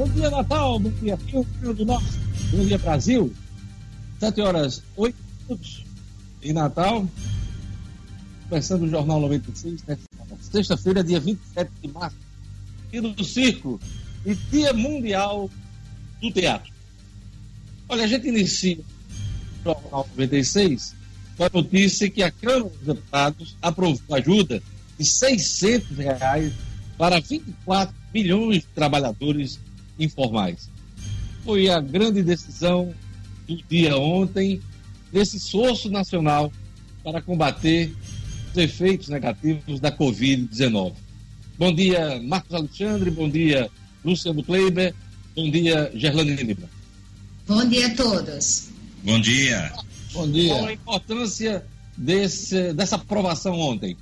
Bom dia, Natal. Bom dia, Rio Grande do Norte. Bom dia, Brasil. Sete horas, oito minutos em Natal. Começando o Jornal 96, né? sexta-feira, dia 27 de março. Dia do Circo e Dia Mundial do Teatro. Olha, a gente inicia o Jornal 96 com a notícia que a Câmara dos Deputados aprovou ajuda de 600 reais para 24 milhões de trabalhadores informais. Foi a grande decisão do dia ontem desse esforço nacional para combater os efeitos negativos da Covid-19. Bom dia, Marcos Alexandre, bom dia, Luciano Kleiber, bom dia, Gerlane Lima. Bom dia a todos. Bom dia. Bom dia. Qual a importância desse, dessa aprovação ontem?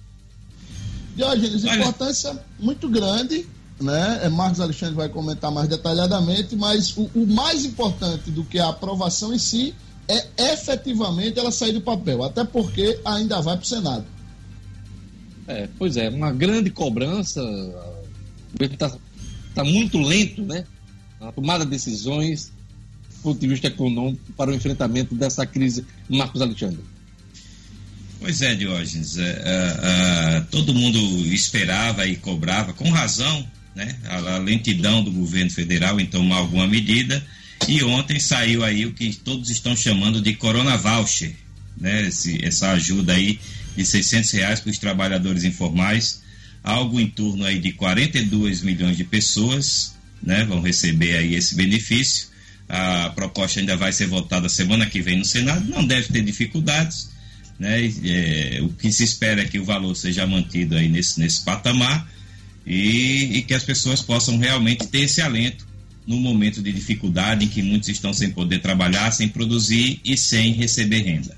Diógenes, importância muito grande né? É, Marcos Alexandre vai comentar mais detalhadamente, mas o, o, mais importante do que a aprovação em si é efetivamente ela sair do papel, até porque ainda vai para o Senado. É, pois é, uma grande cobrança, o governo está tá muito lento, né? Na tomada de decisões do ponto de vista econômico para o enfrentamento dessa crise. Marcos Alexandre. Pois é, Diógenes. É, é, é, todo mundo esperava e cobrava, com razão, né, a, lentidão do governo federal em tomar alguma medida. E ontem saiu aí o que todos estão chamando de Corona Voucher, né, esse, essa ajuda aí de 600 reais para os trabalhadores informais, algo em torno aí de 42 milhões de pessoas, né, vão receber aí esse benefício. A proposta ainda vai ser votada semana que vem no Senado, não deve ter dificuldades, né, é, o que se espera é que o valor seja mantido aí nesse, nesse patamar e, e que as pessoas possam realmente ter esse alento no momento de dificuldade em que muitos estão sem poder trabalhar, sem produzir e sem receber renda.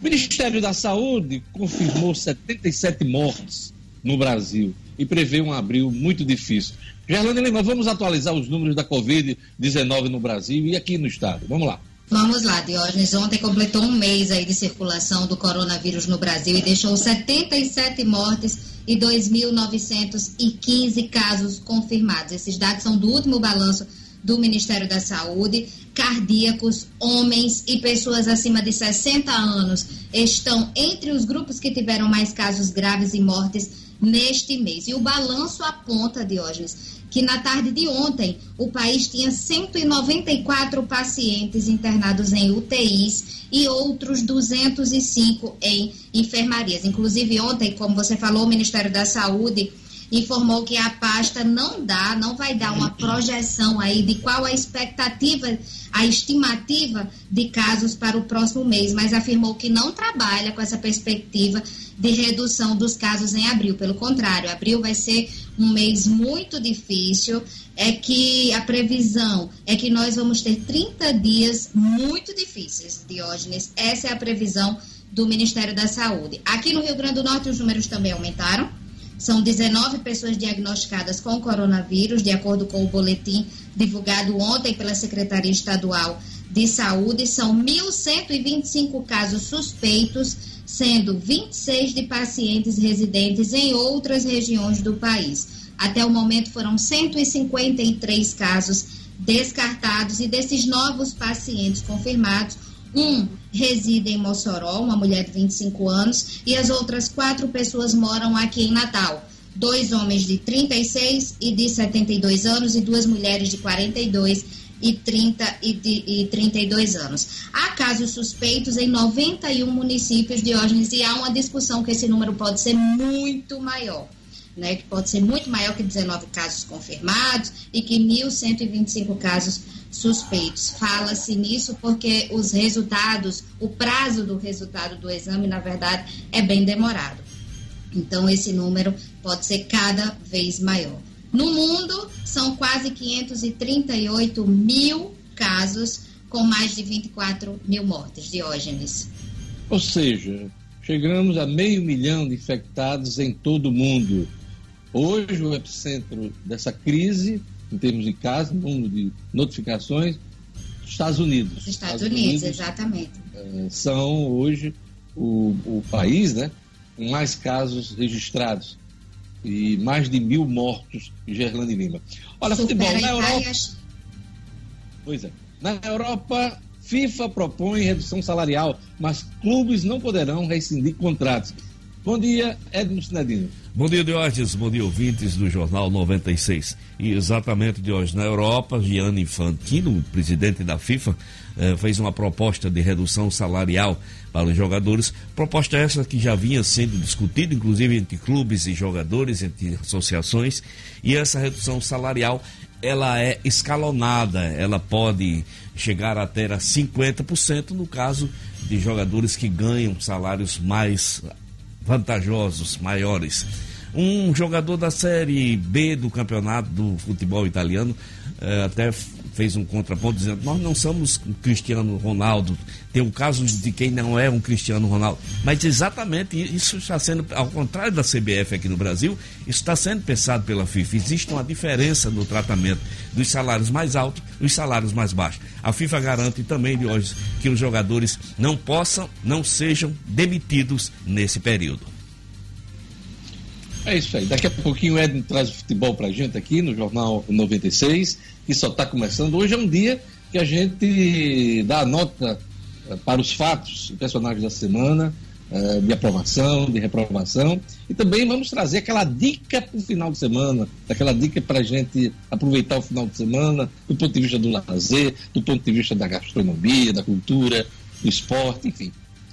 O Ministério da Saúde confirmou 77 mortes no Brasil e prevê um abril muito difícil. Gerlane Lima, vamos atualizar os números da Covid-19 no Brasil e aqui no estado. Vamos lá. Vamos lá, Diógenes. Ontem completou um mês aí de circulação do coronavírus no Brasil e deixou 77 mortes e 2.915 casos confirmados. Esses dados são do último balanço do Ministério da Saúde. Cardíacos, homens e pessoas acima de 60 anos estão entre os grupos que tiveram mais casos graves e mortes neste mês. E o balanço aponta, Diógenes, que na tarde de ontem o país tinha 194 pacientes internados em UTIs e outros 205 em enfermarias. Inclusive ontem, como você falou, o Ministério da Saúde informou que a pasta não dá, não vai dar uma projeção aí de qual a expectativa, a estimativa de casos para o próximo mês, mas afirmou que não trabalha com essa perspectiva de redução dos casos em abril. Pelo contrário, abril vai ser um mês muito difícil. É que a previsão é que nós vamos ter 30 dias muito difíceis, Diógenes. Essa é a previsão do Ministério da Saúde. Aqui no Rio Grande do Norte, os números também aumentaram. São 19 pessoas diagnosticadas com coronavírus, de acordo com o boletim divulgado ontem pela Secretaria Estadual de Saúde. São 1.125 casos suspeitos sendo 26 de pacientes residentes em outras regiões do país. Até o momento foram 153 casos descartados e desses novos pacientes confirmados, um reside em Mossoró, uma mulher de 25 anos, e as outras quatro pessoas moram aqui em Natal. Dois homens de 36 e de 72 anos e duas mulheres de 42 e, 30, e, de, e 32 anos. Há casos suspeitos em 91 municípios, Diógenes, e há uma discussão que esse número pode ser muito maior. Né, que pode ser muito maior que 19 casos confirmados e que 1.125 casos suspeitos. Fala-se nisso porque os resultados, o prazo do resultado do exame, na verdade, é bem demorado. Então, esse número pode ser cada vez maior. No mundo, são quase 538 mil casos, com mais de 24 mil mortes. Diógenes. Ou seja, chegamos a meio milhão de infectados em todo o mundo. Hoje, o epicentro dessa crise, em termos de casos, número de notificações, Estados Unidos. Os Estados, Estados Unidos, Unidos, exatamente. É, são hoje o, o país né, com mais casos registrados e mais de mil mortos em Gerlane Lima. Olha, Supera futebol na Europa. Pois é. Na Europa, FIFA propõe redução salarial, mas clubes não poderão rescindir contratos. Bom dia, Edmo Sinedino. Bom dia, Diógenes. Bom dia, ouvintes do Jornal 96. E exatamente de hoje na Europa, Gianni Infantino, presidente da FIFA, eh, fez uma proposta de redução salarial para os jogadores. Proposta essa que já vinha sendo discutida, inclusive entre clubes e jogadores, entre associações. E essa redução salarial, ela é escalonada. Ela pode chegar até a 50% no caso de jogadores que ganham salários mais vantajosos, maiores. Um jogador da Série B do campeonato do futebol italiano eh, até fez um contraponto dizendo: Nós não somos Cristiano Ronaldo. Tem o caso de quem não é um Cristiano Ronaldo. Mas exatamente isso está sendo, ao contrário da CBF aqui no Brasil, isso está sendo pensado pela FIFA. Existe uma diferença no tratamento dos salários mais altos e os salários mais baixos. A FIFA garante também de hoje que os jogadores não possam, não sejam demitidos nesse período. É isso aí. Daqui a pouquinho o Edno traz o futebol pra gente aqui no Jornal 96, que só está começando. Hoje é um dia que a gente dá a nota eh, para os fatos, personagens da semana, eh, de aprovação, de reprovação. E também vamos trazer aquela dica para o final de semana, aquela dica para a gente aproveitar o final de semana, do ponto de vista do lazer, do ponto de vista da gastronomia, da cultura, do esporte, enfim.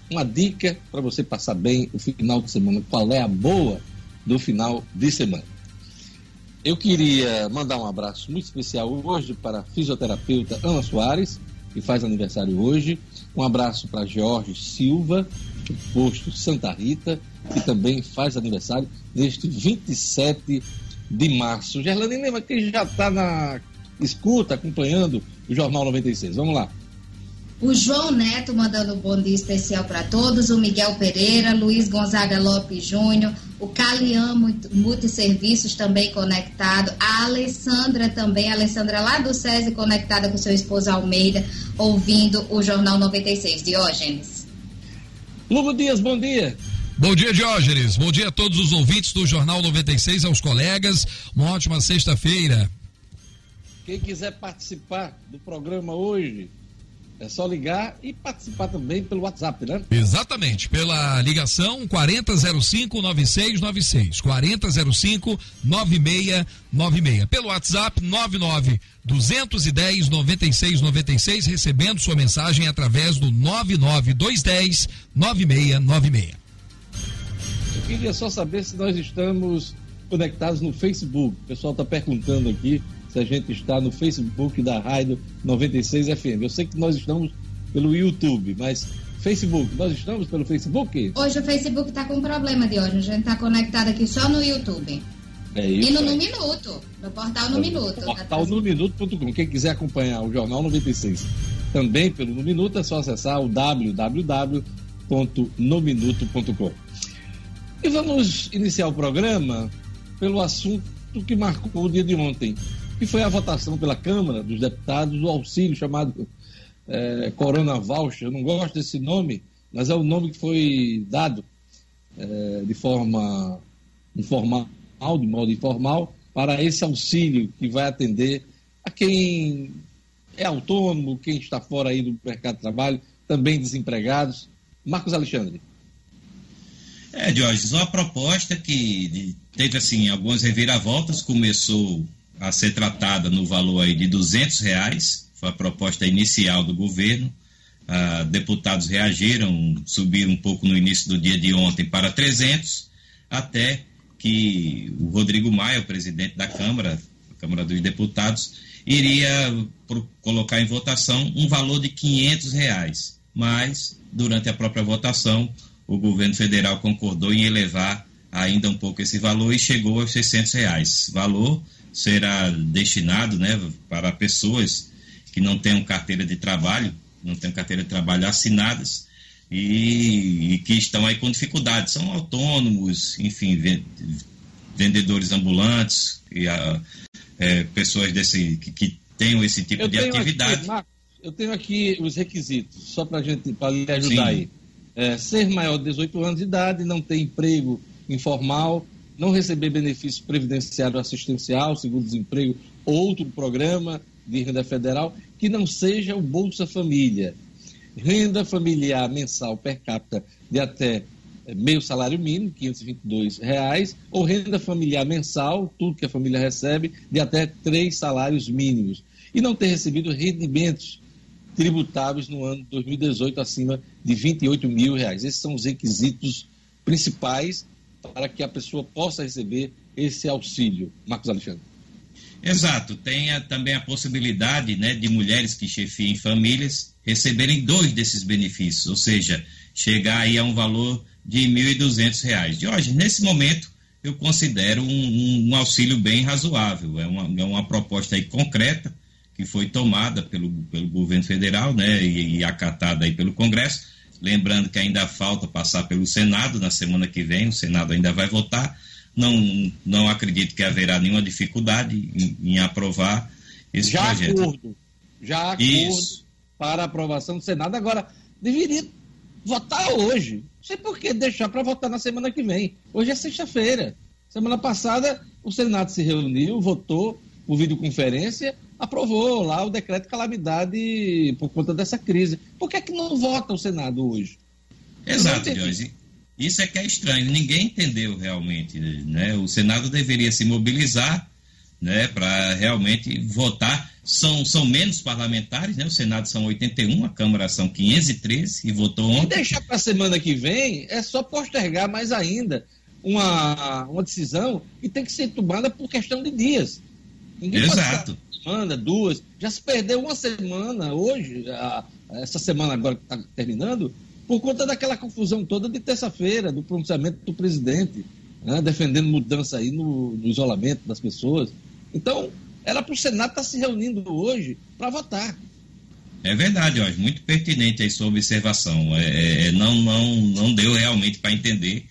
Uma dica para você passar bem o final de semana. Qual é a boa? Do final de semana. Eu queria mandar um abraço muito especial hoje para a fisioterapeuta Ana Soares, que faz aniversário hoje. Um abraço para Jorge Silva, do posto Santa Rita, que também faz aniversário neste 27 de março. Gerlane lembra que já está na escuta, acompanhando o Jornal 96. Vamos lá. O João Neto mandando um bom dia especial para todos, o Miguel Pereira, Luiz Gonzaga Lopes Júnior, o Calian Multiserviços também conectado, a Alessandra também, a Alessandra lá do SESI conectada com seu esposo Almeida, ouvindo o Jornal 96. Diógenes. Lugo Dias, bom dia. Bom dia, Diógenes. Bom dia a todos os ouvintes do Jornal 96, aos colegas. Uma ótima sexta-feira. Quem quiser participar do programa hoje, é só ligar e participar também pelo WhatsApp, né? Exatamente, pela ligação 4005-9696. 4005-9696. Pelo WhatsApp 99 210 9696, recebendo sua mensagem através do 99210 9696. Eu queria só saber se nós estamos conectados no Facebook. O pessoal está perguntando aqui se a gente está no Facebook da Rádio 96 FM. Eu sei que nós estamos pelo YouTube, mas Facebook, nós estamos pelo Facebook? Hoje o Facebook está com problema de hoje. A gente está conectado aqui só no YouTube. É isso, e no, no Minuto, no portal No Minuto. Portal no Minuto.com. Quem quiser acompanhar o Jornal 96 também pelo No Minuto, é só acessar o www.nominuto.com. E vamos iniciar o programa pelo assunto que marcou o dia de ontem que foi a votação pela Câmara dos Deputados do auxílio chamado é, Corona Voucher. Eu não gosto desse nome, mas é o nome que foi dado é, de forma informal, de modo informal, para esse auxílio que vai atender a quem é autônomo, quem está fora aí do mercado de trabalho, também desempregados. Marcos Alexandre. É, Jorge, uma proposta que teve assim algumas reviravoltas, começou a ser tratada no valor aí de 200 reais, foi a proposta inicial do governo. Ah, deputados reagiram, subiram um pouco no início do dia de ontem para 300, até que o Rodrigo Maia, o presidente da Câmara, Câmara dos Deputados, iria colocar em votação um valor de 500 reais. Mas, durante a própria votação, o governo federal concordou em elevar ainda um pouco esse valor e chegou aos 600 reais. Valor será destinado né, para pessoas que não tenham carteira de trabalho, não tenham carteira de trabalho assinadas e, e que estão aí com dificuldades. São autônomos, enfim, vendedores ambulantes, e a, é, pessoas desse, que, que, tenham esse tipo eu de atividade. Aqui, Marcos, eu tenho aqui os requisitos, só para gente pra lhe ajudar Sim. aí. É, ser maior de 18 anos de idade, não ter emprego informal, não receber benefício previdenciário assistencial, seguro-desemprego, outro programa de renda federal que não seja o Bolsa Família. Renda familiar mensal per capita de até eh, meio salário mínimo, 522 reais, ou renda familiar mensal, tudo que a família recebe, de até três salários mínimos. E não ter recebido rendimentos tributáveis no ano 2018 acima de 28 mil reais. Esses são os requisitos principais para que a pessoa possa receber esse auxílio. Marcos Alexandre. Exato. Tem também a possibilidade né, de mulheres que chefiem famílias receberem dois desses benefícios, ou seja, chegar aí a um valor de R$ 1.200. De hoje, nesse momento, eu considero um, um, auxílio bem razoável. É uma, é uma proposta aí concreta que foi tomada pelo, pelo governo federal né, e, e acatada aí pelo Congresso Lembrando que ainda falta passar pelo Senado na semana que vem, o Senado ainda vai votar. Não, não acredito que haverá nenhuma dificuldade em, em aprovar esse já projeto. Acordo, já acordo Isso. para aprovação do Senado. Agora, deveria votar hoje. Não sei por que deixar para votar na semana que vem. Hoje é sexta-feira. Semana passada, o Senado se reuniu, votou por videoconferência aprovou lá o decreto de calamidade por conta dessa crise. Por que, é que não vota o Senado hoje? Exato, Jorge. Isso é que é estranho. Ninguém entendeu realmente. Né? O Senado deveria se mobilizar né, para realmente votar. São, são menos parlamentares, né? o Senado são 81, a Câmara são 513 e votou ontem. E deixar para a semana que vem é só postergar mais ainda uma, uma decisão que tem que ser tomada por questão de dias. Ninguém Exato semana, duas. Já se perdeu uma semana hoje, essa semana agora que está terminando, por conta daquela confusão toda de terça-feira, do pronunciamento do presidente, né, defendendo mudança aí no, no, isolamento das pessoas. Então, era para o Senado estar tá se reunindo hoje para votar. É verdade, ó, muito pertinente aí sua observação. É, é, é não, não, não deu realmente para entender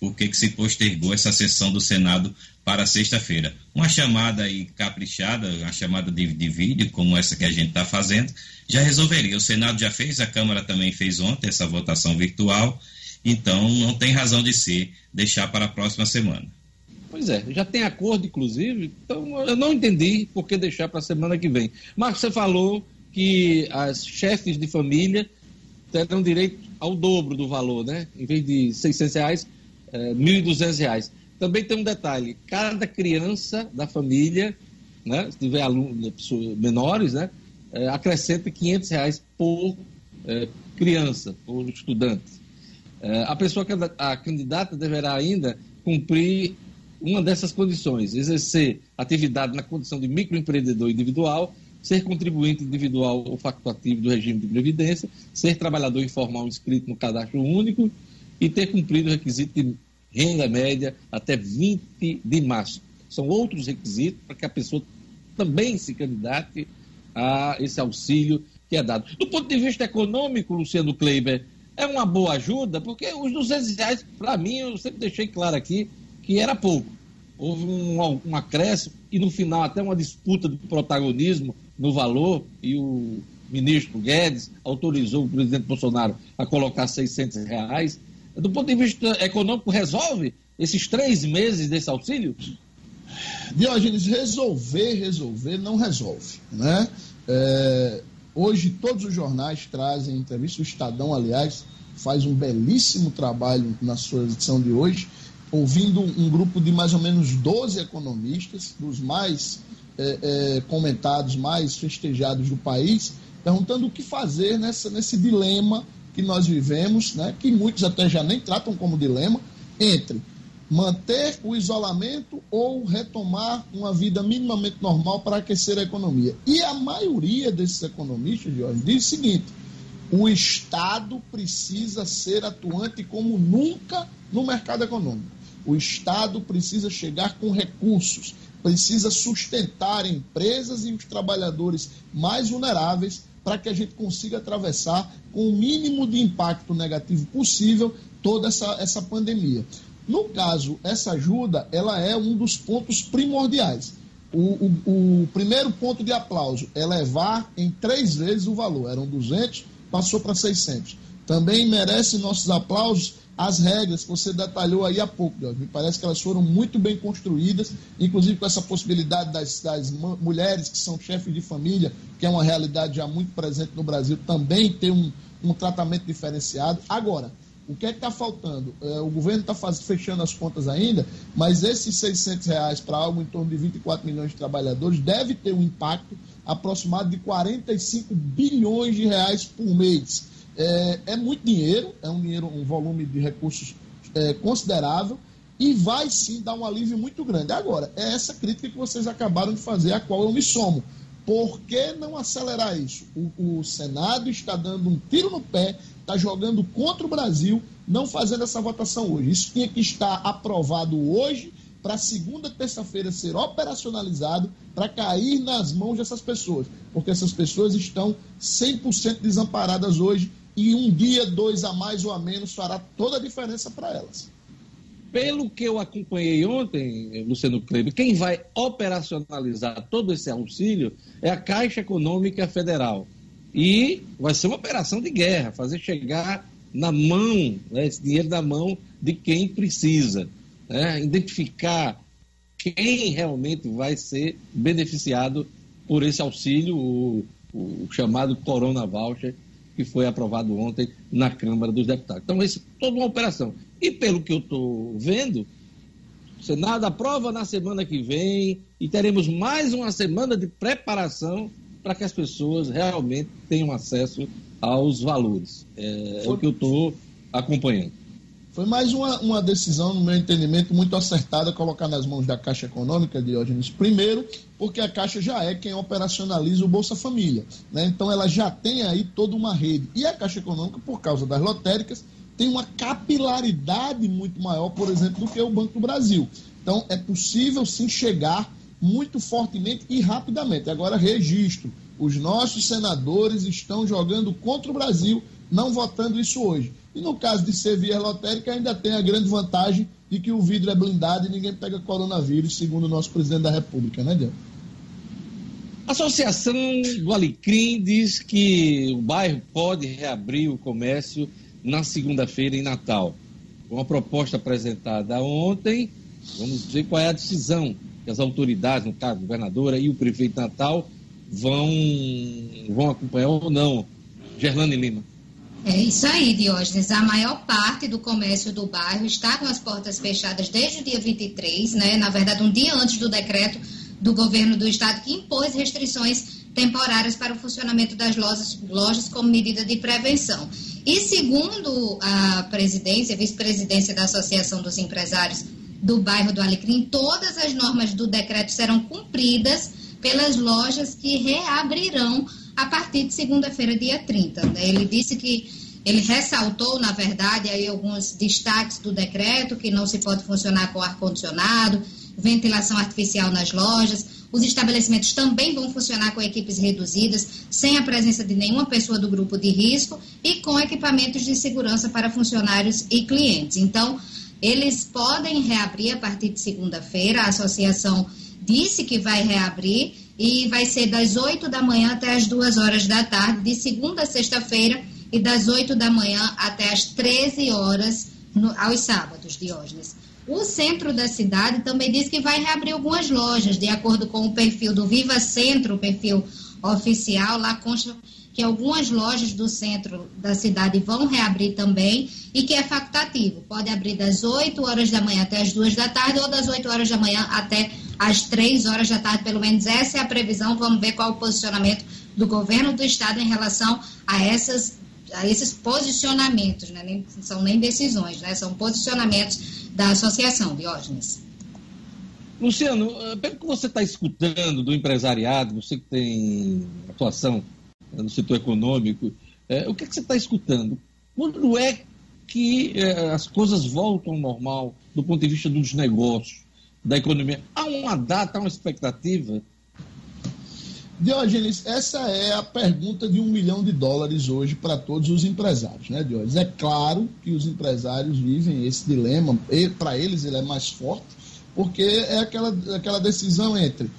por que, se postergou essa sessão do Senado para sexta-feira. Uma chamada aí caprichada, uma chamada de, de vídeo, como essa que a gente está fazendo, já resolveria. O Senado já fez, a Câmara também fez ontem essa votação virtual, então não tem razão de ser deixar para a próxima semana. Pois é, já tem acordo, inclusive, então eu não entendi por que deixar para a semana que vem. Marcos, você falou que as chefes de família terão direito ao dobro do valor, né? Em vez de 600 reais, é, R$ 1.200. Também tem um detalhe: cada criança da família, né, se tiver alunos, pessoas menores, né, é, acrescenta 500 reais por é, criança, por estudante. É, a pessoa, a candidata deverá ainda cumprir uma dessas condições: exercer atividade na condição de microempreendedor individual, ser contribuinte individual ou facultativo do regime de previdência, ser trabalhador informal inscrito no cadastro único e ter cumprido o requisito de renda média até 20 de março. São outros requisitos para que a pessoa também se candidate a esse auxílio que é dado. Do ponto de vista econômico, Luciano Kleiber, é uma boa ajuda, porque os 200 reais, para mim, eu sempre deixei claro aqui que era pouco. Houve um, um acréscimo e, no final, até uma disputa de protagonismo no valor, e o ministro Guedes autorizou o presidente Bolsonaro a colocar 600 reais do ponto de vista econômico, resolve esses três meses desse auxílio? Diógenes, resolver, resolver não resolve. Né? É, hoje todos os jornais trazem entrevista, o Estadão, aliás, faz um belíssimo trabalho na sua edição de hoje, ouvindo um grupo de mais ou menos 12 economistas, dos mais é, é, comentados, mais festejados do país, perguntando o que fazer nessa, nesse dilema que nós vivemos, né, que muitos até já nem tratam como dilema, entre manter o isolamento ou retomar uma vida minimamente normal para aquecer a economia. E a maioria desses economistas, Jorge, diz o seguinte: o Estado precisa ser atuante como nunca no mercado econômico. O Estado precisa chegar com recursos, precisa sustentar empresas e os trabalhadores mais vulneráveis para que a gente consiga atravessar com o mínimo de impacto negativo possível toda essa, essa pandemia. No caso, essa ajuda, ela é um dos pontos primordiais. O, o, o primeiro ponto de aplauso é levar em três vezes o valor. Eram 200, passou para 600. Também merece nossos aplausos as regras que você detalhou aí há pouco, Deus. Me parece que elas foram muito bem construídas, inclusive com essa possibilidade das, das mulheres que são chefes de família, que é uma realidade já muito presente no Brasil, também ter um, um tratamento diferenciado. Agora, o que é que está faltando? É, o governo está fechando as contas ainda, mas esses 600 reais para algo em torno de 24 milhões de trabalhadores deve ter um impacto aproximado de 45 bilhões de reais por mês. É, é muito dinheiro, é um dinheiro, um volume de recursos é, considerável e vai sim dar um alívio muito grande. Agora, é essa crítica que vocês acabaram de fazer, a qual eu me somo. Por que não acelerar isso? O, o Senado está dando um tiro no pé, está jogando contra o Brasil, não fazendo essa votação hoje. Isso tinha que estar aprovado hoje para segunda, terça-feira ser operacionalizado para cair nas mãos dessas pessoas, porque essas pessoas estão 100% desamparadas hoje e um dia, dois a mais ou a menos fará toda a diferença para elas. Pelo que eu acompanhei ontem, Luciano Kleber, quem vai operacionalizar todo esse auxílio é a Caixa Econômica Federal. E vai ser uma operação de guerra, fazer chegar na mão, né, esse dinheiro na mão de quem precisa. Né, identificar quem realmente vai ser beneficiado por esse auxílio, o, o chamado Corona Voucher, que foi aprovado ontem na Câmara dos Deputados. Então, isso é toda uma operação. E pelo que eu estou vendo, o Senado aprova na semana que vem e teremos mais uma semana de preparação para que as pessoas realmente tenham acesso aos valores. É, é o que eu estou acompanhando. Foi mais uma, uma decisão, no meu entendimento, muito acertada colocar nas mãos da Caixa Econômica, Diógenes. Primeiro, porque a Caixa já é quem operacionaliza o Bolsa Família. Né? Então, ela já tem aí toda uma rede. E a Caixa Econômica, por causa das lotéricas, tem uma capilaridade muito maior, por exemplo, do que o Banco do Brasil. Então, é possível sim chegar muito fortemente e rapidamente. Agora, registro: os nossos senadores estão jogando contra o Brasil, não votando isso hoje. E no caso de ser via lotérica, ainda tem a grande vantagem de que o vidro é blindado e ninguém pega coronavírus, segundo o nosso presidente da República, né, Diego? A Associação do Alecrim diz que o bairro pode reabrir o comércio na segunda-feira em Natal. Uma proposta apresentada ontem, vamos ver qual é a decisão que as autoridades, no caso, a governadora e o prefeito Natal, vão, vão acompanhar ou não. Gerlane Lima. É isso aí, Diógenes. A maior parte do comércio do bairro está com as portas fechadas desde o dia 23, né? Na verdade, um dia antes do decreto do governo do estado que impôs restrições temporárias para o funcionamento das lojas, lojas como medida de prevenção. E segundo a presidência, vice-presidência da Associação dos Empresários do bairro do Alecrim, todas as normas do decreto serão cumpridas pelas lojas que reabrirão a partir de segunda-feira, dia 30. Né? Ele disse que ele ressaltou, na verdade, aí alguns destaques do decreto, que não se pode funcionar com ar-condicionado, ventilação artificial nas lojas. Os estabelecimentos também vão funcionar com equipes reduzidas, sem a presença de nenhuma pessoa do grupo de risco e com equipamentos de segurança para funcionários e clientes. Então, eles podem reabrir a partir de segunda-feira. A associação disse que vai reabrir e vai ser das 8 da manhã até as 2 horas da tarde, de segunda a sexta-feira, e das 8 da manhã até as 13 horas no, aos sábados, Diógenes. O centro da cidade também diz que vai reabrir algumas lojas, de acordo com o perfil do Viva Centro, o perfil oficial, lá consta que algumas lojas do centro da cidade vão reabrir também e que é facultativo. Pode abrir das 8 horas da manhã até as 2 da tarde ou das 8 horas da manhã até às três horas da tarde, pelo menos essa é a previsão. Vamos ver qual o posicionamento do governo do estado em relação a essas a esses posicionamentos, né? nem, são nem decisões, né? são posicionamentos da associação, Diógenes. Luciano, eh, pelo que você está escutando do empresariado, você que tem atuação no setor econômico, é, o que, é que você está escutando? Quando é que é, as coisas voltam ao normal do ponto de vista dos negócios? Da economia. Há uma data, há uma expectativa? Diógenes, essa é a pergunta de um milhão de dólares hoje para todos os empresários, né, Diógenes? É claro que os empresários vivem esse dilema, para eles ele é mais forte, porque é aquela, aquela decisão entre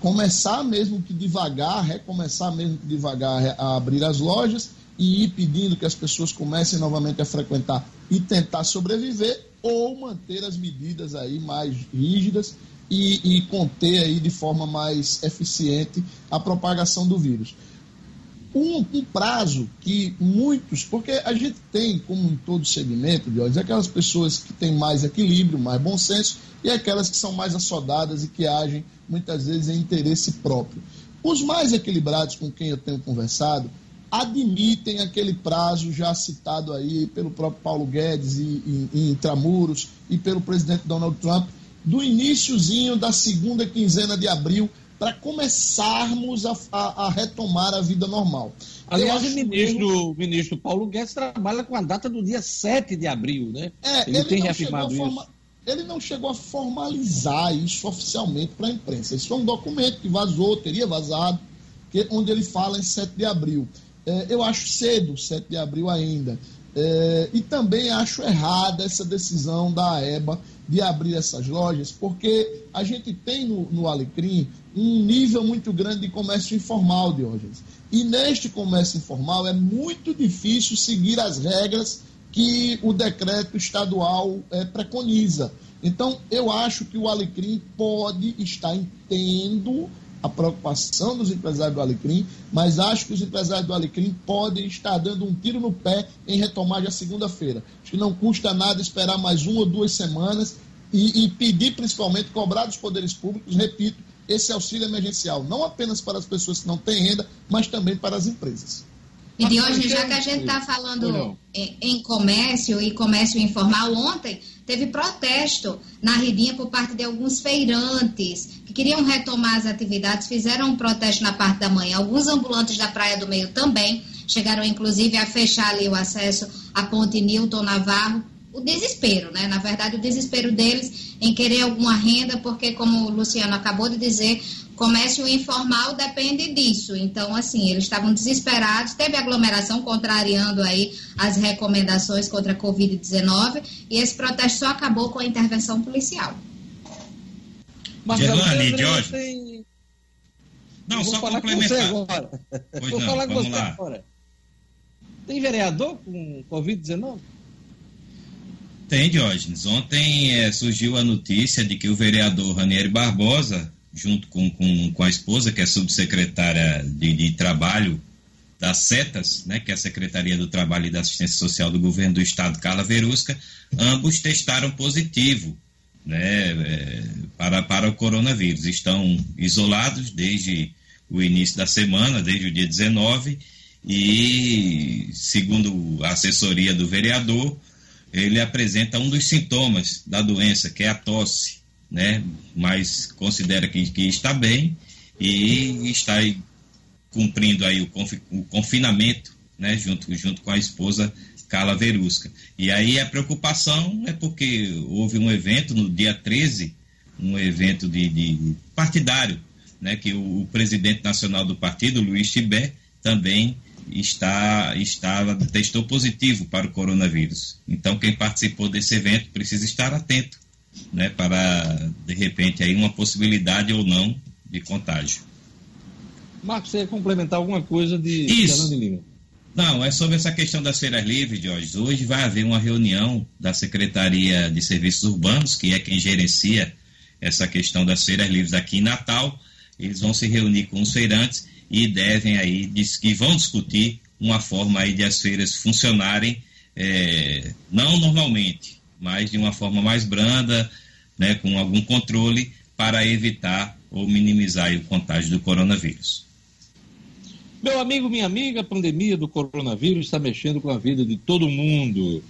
começar mesmo que devagar, recomeçar mesmo que devagar a abrir as lojas, e ir pedindo que as pessoas comecem novamente a frequentar e tentar sobreviver, ou manter as medidas aí mais rígidas e, e conter aí de forma mais eficiente a propagação do vírus. Um, um, prazo que muitos, porque a gente tem, como em todo segmento, de olhos, aquelas pessoas que têm mais equilíbrio, mais bom senso, e aquelas que são mais assodadas e que agem muitas vezes em interesse próprio. Os mais equilibrados com quem eu tenho conversado admitem aquele prazo já citado aí pelo próprio Paulo Guedes e, Intramuros e pelo presidente Donald Trump, do iníciozinho da segunda quinzena de abril para começarmos a, a, a, retomar a vida normal. Aliás, o ministro, que... ministro Paulo Guedes trabalha com a data do dia 7 de abril, né? É, ele, ele tem reafirmado isso. Forma... Ele não chegou a formalizar isso oficialmente para a imprensa. Isso foi um documento que vazou, teria vazado, que, onde ele fala em 7 de abril. É, eu acho cedo, 7 de abril ainda. É, e também acho errada essa decisão da EBA de abrir essas lojas, porque a gente tem no, no Alecrim um nível muito grande de comércio informal, Diógenes. E neste comércio informal é muito difícil seguir as regras que o decreto estadual é, preconiza. Então, eu acho que o Alecrim pode estar entendo a preocupação dos empresários do Alecrim, mas acho que os empresários do Alecrim podem estar dando um tiro no pé em retomar já segunda-feira. Acho que não custa nada esperar mais uma ou duas semanas e, e pedir, principalmente, cobrar dos poderes públicos, repito, esse auxílio emergencial, não apenas para as pessoas que não têm renda, mas também para as empresas. E de hoje, já que a gente está falando em, em, comércio e comércio informal, ontem teve protesto na Ribinha por parte de alguns feirantes que queriam retomar as atividades, fizeram um protesto na parte da manhã. Alguns ambulantes da Praia do Meio também chegaram, inclusive, a fechar ali o acesso à Ponte Newton Navarro. O desespero, né? Na verdade, o desespero deles em querer alguma renda, porque, como o Luciano acabou de dizer, comércio informal depende disso. Então, assim, eles estavam desesperados, teve aglomeração contrariando aí as recomendações contra a Covid-19 e esse protesto só acabou com a intervenção policial. Jorge. Tem... Não, só complementar. agora. Pois vou não, falar com você lá. agora. Tem vereador com Covid-19? Tem, Diógenes. Ontem é, surgiu a notícia de que o vereador Ranieri Barbosa junto com, com, com a esposa, que é subsecretária de, de Trabalho das SETAS, né, que é a Secretaria do Trabalho e da Assistência Social do Governo do Estado, Carla Verusca, ambos testaram positivo né, é, para, para o coronavírus. Estão isolados desde o início da semana, desde o dia 19, e, segundo a assessoria do vereador, ele apresenta um dos sintomas da doença, que é a tosse né? Mas considera que, que está bem e está aí cumprindo aí o, confi, o confinamento, né? Junto, junto com a esposa Carla Verusca. E aí a preocupação é porque houve um evento no dia 13, um evento de, de partidário, né? Que o, o, presidente nacional do partido, Luiz Tibé, também está, está testou positivo para o coronavírus. Então quem participou desse evento precisa estar atento né, para, de repente, aí uma possibilidade ou não de contágio. Marcos, você ia complementar alguma coisa de Isso. De Lima? Não, é sobre essa questão das feiras livres, Jorge. Hoje vai haver uma reunião da Secretaria de Serviços Urbanos, que é quem gerencia essa questão das feiras livres aqui em Natal. Eles vão se reunir com os feirantes e devem aí, que vão discutir uma forma aí de as feiras funcionarem, é, não normalmente, mas de uma forma mais branda, né, com algum controle, para evitar ou minimizar o contágio do coronavírus. Meu amigo, minha amiga, a pandemia do coronavírus está mexendo com a vida de todo mundo.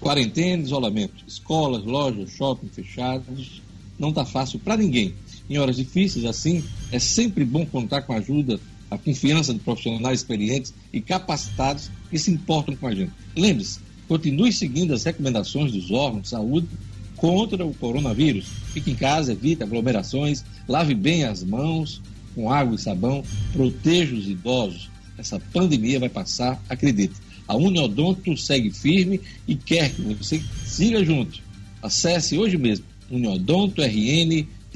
Quarentena, isolamento, escolas, lojas, shopping fechados, não está fácil para ninguém. Em horas difíceis assim, é sempre bom contar com a ajuda, a confiança de profissionais experientes e capacitados que se importam com a gente. Lembre-se, Continue seguindo as recomendações dos órgãos de saúde contra o coronavírus. Fique em casa, evite aglomerações, lave bem as mãos com água e sabão, proteja os idosos. Essa pandemia vai passar, acredite. A Uniodonto segue firme e quer que você siga junto. Acesse hoje mesmo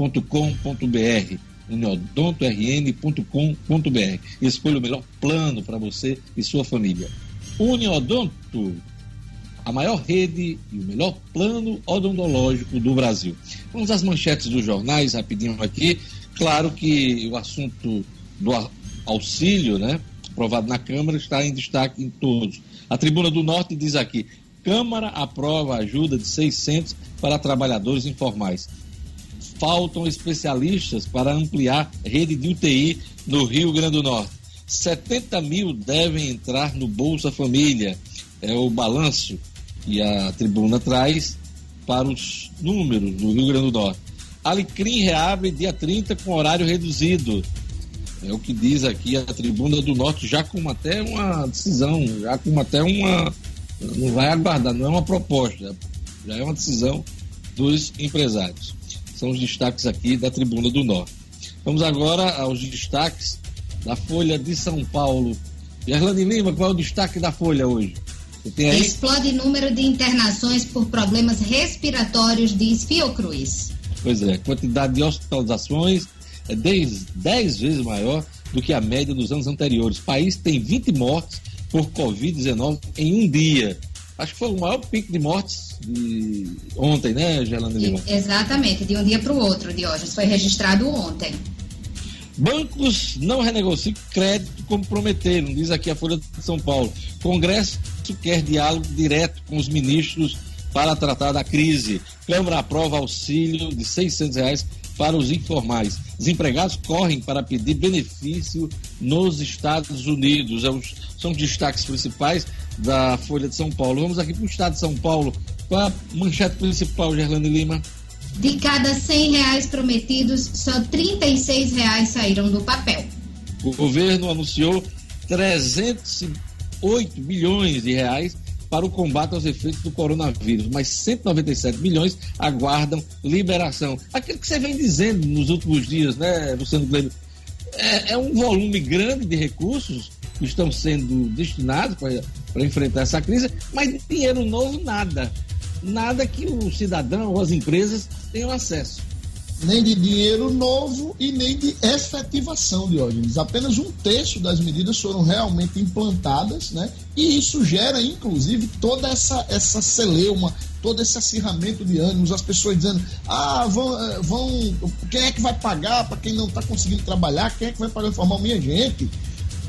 uniodontorn.com.br. uniodontorn.com.br. Escolha o melhor plano para você e sua família. Uniodonto, a maior rede e o melhor plano odontológico do Brasil. Vamos às manchetes dos jornais, rapidinho aqui. Claro que o assunto do auxílio, né, aprovado na Câmara, está em destaque em todos. A Tribuna do Norte diz aqui: Câmara aprova ajuda de 600 para trabalhadores informais. Faltam especialistas para ampliar rede de UTI no Rio Grande do Norte. 70 mil devem entrar no Bolsa Família. É o balanço que a tribuna traz para os números do Rio Grande do Norte. Alecrim reabre dia 30 com horário reduzido. É o que diz aqui a Tribuna do Norte, já com até uma decisão, já com até uma. Não vai aguardar, não é uma proposta, já é uma decisão dos empresários. São os destaques aqui da Tribuna do Norte. Vamos agora aos destaques da Folha de São Paulo. Gerlane Lima, qual é o destaque da Folha hoje? Explode número de internações por problemas respiratórios, diz Fiocruz. Pois é, quantidade de hospitalizações é 10, 10 vezes maior do que a média dos anos anteriores. O país tem 20 mortes por Covid-19 em um dia. Acho que foi o maior pico de mortes de ontem, né, Gelana Lima? Exatamente, de um dia para o outro, de hoje. Isso foi registrado ontem. Bancos não renegociam crédito como prometeram, diz aqui a Folha de São Paulo. Congresso quer diálogo direto com os ministros para tratar da crise. Câmara aprova auxílio de 600 reais para os informais. Desempregados correm para pedir benefício nos Estados Unidos. É são os destaques principais da Folha de São Paulo. Vamos aqui para o Estado de São Paulo. Qual a manchete principal, Gerlane Lima? De cada 100 reais prometidos, só 36 reais saíram do papel. O governo anunciou 308 bilhões de reais para o combate aos efeitos do coronavírus, mas 197 milhões aguardam liberação. Aquilo que você vem dizendo nos últimos dias, né, Luciano Glênio? É, é um volume grande de recursos que estão sendo destinados para enfrentar essa crise, mas dinheiro novo, nada. Nada que o cidadão ou as empresas tenham acesso nem de dinheiro novo e nem de efetivação, Diógenes. Apenas um terço das medidas foram realmente implantadas, né? E isso gera, inclusive, toda essa, essa celeuma, todo esse acirramento de ânimos, as pessoas dizendo, ah, vão, eh, vão quem é que vai pagar para quem não está conseguindo trabalhar? Quem é que vai pagar informar minha gente?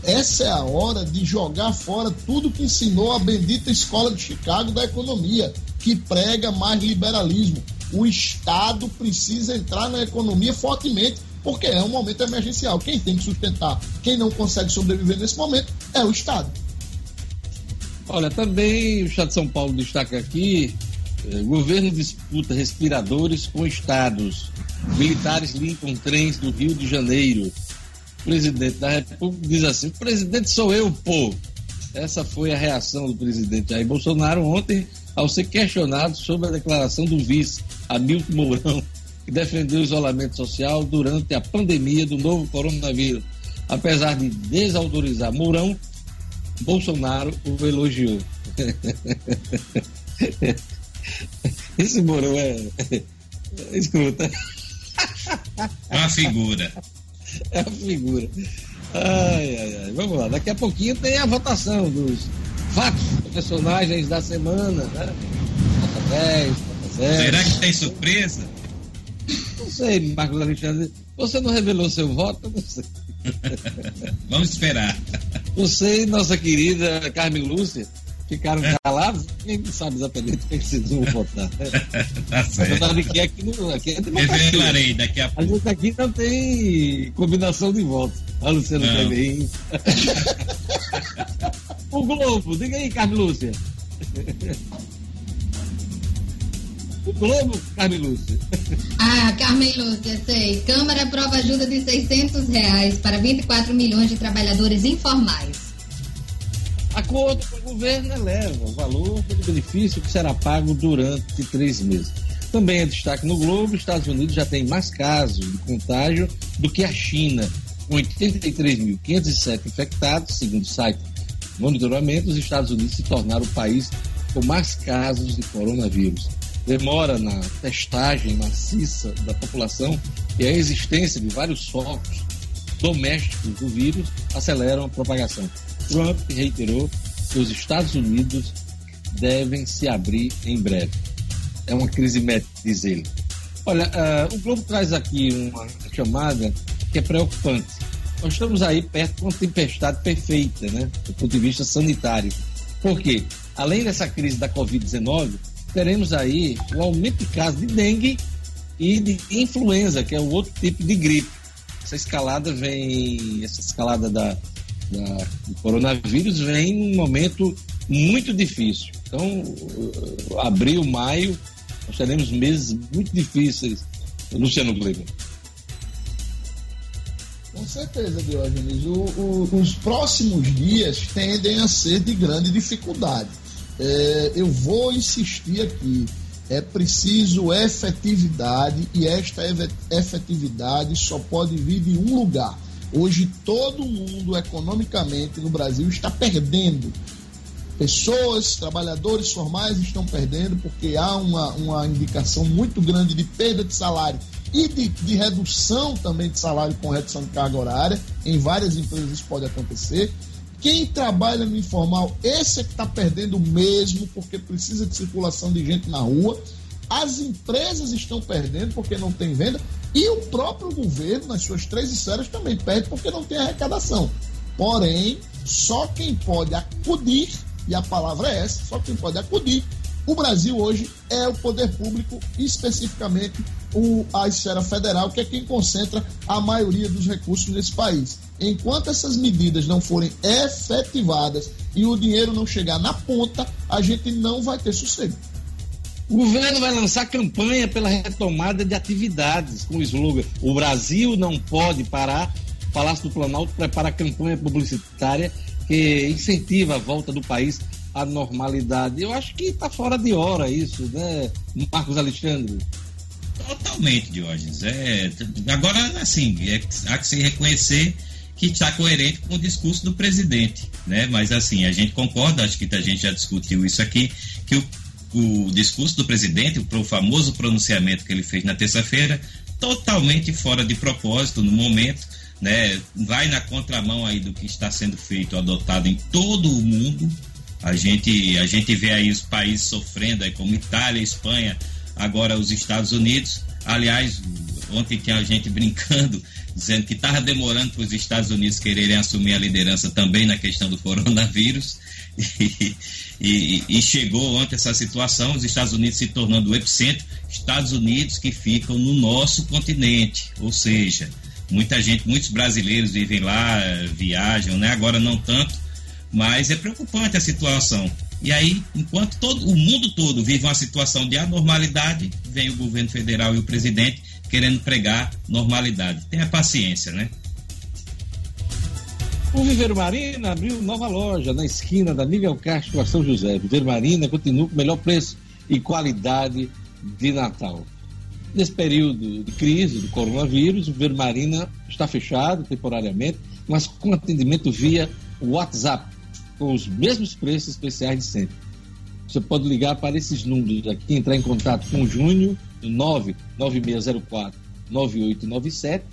Essa é a hora de jogar fora tudo que ensinou a bendita escola de Chicago da economia, que prega mais liberalismo o Estado precisa entrar na economia fortemente, porque é um momento emergencial. Quem tem que sustentar, quem não consegue sobreviver nesse momento, é o Estado. Olha, também o Estado de São Paulo destaca aqui: eh, governo disputa respiradores com estados. Militares limpam trens do Rio de Janeiro. O presidente da República diz assim: presidente sou eu, pô. Essa foi a reação do presidente Jair Bolsonaro ontem ao ser questionado sobre a declaração do vice, Hamilton Mourão, que defendeu o isolamento social durante a pandemia do novo coronavírus. Apesar de desautorizar Mourão, Bolsonaro o elogiou. Esse Mourão é. Escuta. É uma figura. É uma figura. Ai, ai, ai. Vamos lá. Daqui a pouquinho tem a votação dos fatos, personagens da semana, né? Nota 10, nota 0. Será que tem surpresa? Não sei, Marcos Alexandre. Você não revelou seu voto? Não sei. Vamos esperar. Você e nossa querida Carmen Lúcia ficaram calados, ninguém sabe exatamente quem vocês vão votar. tá certo. Aqui, aqui, no, aqui é Revelarei daqui a pouco. A gente aqui não tem combinação de votos. A Luciana também. O Globo, diga aí, Carmen Lúcia. O Globo, Carmen Lúcia. Ah, Carmen Lúcia, sei. Câmara aprova ajuda de 600 reais para 24 milhões de trabalhadores informais. Acordo com o governo eleva o valor do benefício que será pago durante três meses. Também é destaque no Globo, Estados Unidos já tem mais casos de contágio do que a China, com 83.507 infectados, segundo o site Monitoramento, os Estados Unidos se tornaram o país com mais casos de coronavírus. demora na testagem maciça da população e a existência de vários focos domésticos do vírus aceleram a propagação. Trump reiterou que os Estados Unidos devem se abrir em breve. É uma crise médica, diz ele. Olha, uh, o Globo traz aqui uma chamada que é preocupante. Nós estamos aí perto de uma tempestade perfeita, né, do ponto de vista sanitário. Por quê? Além dessa crise da Covid-19, teremos aí o aumento de casos de dengue e de influenza, que é o outro tipo de gripe. Essa escalada vem, essa escalada da, da do coronavírus vem num momento muito difícil. Então, abril, maio, nós teremos meses muito difíceis, Luciano Kleber. Com certeza, Diógenes. O, o, os próximos dias tendem a ser de grande dificuldade. É, eu vou insistir aqui. É preciso efetividade e esta efetividade só pode vir de um lugar. Hoje todo mundo economicamente no Brasil está perdendo pessoas, trabalhadores formais estão perdendo porque há uma, uma indicação muito grande de perda de salário e de, de, redução também de salário com redução de carga horária. Em várias empresas isso pode acontecer. Quem trabalha no informal, esse é que está perdendo mesmo, porque precisa de circulação de gente na rua. As empresas estão perdendo porque não tem venda. E o próprio governo, nas suas três esferas, também perde porque não tem arrecadação. Porém, só quem pode acudir e a palavra é essa, só quem pode acudir. O Brasil hoje é o poder público, especificamente o, a esfera federal, que é quem concentra a maioria dos recursos nesse país. Enquanto essas medidas não forem efetivadas e o dinheiro não chegar na ponta, a gente não vai ter sossego. O governo vai lançar campanha pela retomada de atividades com o slogan O Brasil não pode parar. O Palácio do Planalto prepara campanha publicitária que incentiva a volta do país à normalidade. Eu acho que está fora de hora isso, né, Marcos Alexandre? Totalmente, Diógenes. É, agora, assim, é, há que se reconhecer que está coerente com o discurso do presidente, né? Mas assim, a gente concorda, acho que a gente já discutiu isso aqui, que o, o discurso do presidente, o, famoso pronunciamento que ele fez na terça-feira, totalmente fora de propósito no momento, né, vai na contramão aí do que está sendo feito, adotado em todo o mundo. A gente, a gente vê aí os países sofrendo, aí como Itália, Espanha, agora os Estados Unidos. Aliás, ontem tinha gente brincando, dizendo que estava demorando para os Estados Unidos quererem assumir a liderança também na questão do coronavírus. E, e, e, chegou ontem essa situação, os Estados Unidos se tornando o epicentro, Estados Unidos que ficam no nosso continente, ou seja, Muita gente, muitos brasileiros vivem lá, viajam, né? Agora não tanto, mas é preocupante a situação. E aí, enquanto todo o mundo todo vive uma situação de anormalidade, vem o governo federal e o presidente querendo pregar normalidade. Tenha paciência, né? O Viver Marina abriu nova loja na esquina da Miguel Castro a São José. Viver Marina continua com o melhor preço e qualidade de Natal. Nesse período de crise do coronavírus, o Vermarina está fechado temporariamente, mas com atendimento via WhatsApp, com os mesmos preços especiais de sempre. Você pode ligar para esses números aqui, entrar em contato com o Júnior, 99604 9897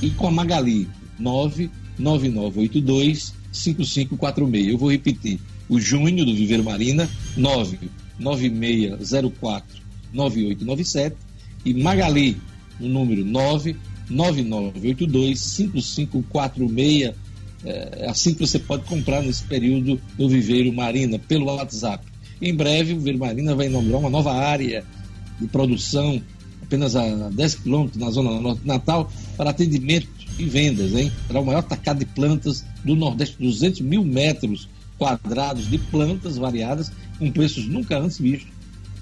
e com a Magali, 99982 5546. Eu vou repetir. O Júnior do Viveiro Marina, 99604 9897 e Magali, no número 999825546. É assim que você pode comprar nesse período no Viveiro Marina, pelo WhatsApp. Em breve, o Viveiro Marina vai inaugurar uma nova área de produção, apenas a 10 quilômetros na zona norte de Natal, para atendimento e vendas. Hein? Será o maior tacado de plantas do Nordeste, 200 mil metros quadrados de plantas variadas, com preços nunca antes vistos.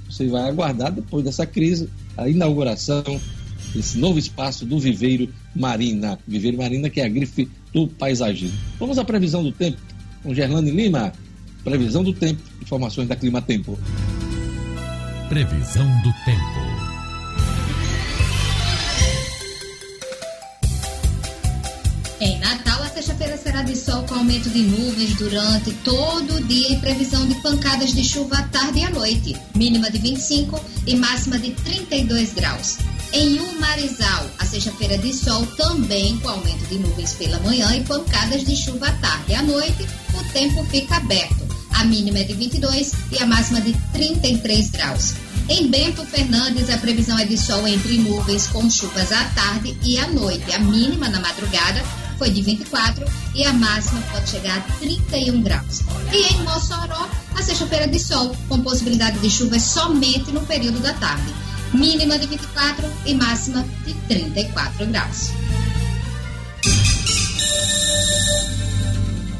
Você vai aguardar, depois dessa crise, a inauguração desse novo espaço do Viveiro Marina. Viveiro Marina, que é a grife do paisagismo. Vamos à previsão do tempo com Gerlane Lima. Previsão do tempo, informações da Clima Tempo. Previsão do tempo. Sexta-feira será de sol com aumento de nuvens durante todo o dia e previsão de pancadas de chuva à tarde e à noite. Mínima de 25 e máxima de 32 graus. Em Umarizal, a sexta-feira de sol também com aumento de nuvens pela manhã e pancadas de chuva à tarde e à noite. O tempo fica aberto. A mínima é de 22 e a máxima de 33 graus. Em Bento Fernandes, a previsão é de sol entre nuvens com chuvas à tarde e à noite. A mínima na madrugada foi de 24 e a máxima pode chegar a 31 graus. E em Mossoró, a sexta-feira de sol, com possibilidade de chuvas somente no período da tarde. Mínima de 24 e máxima de 34 graus.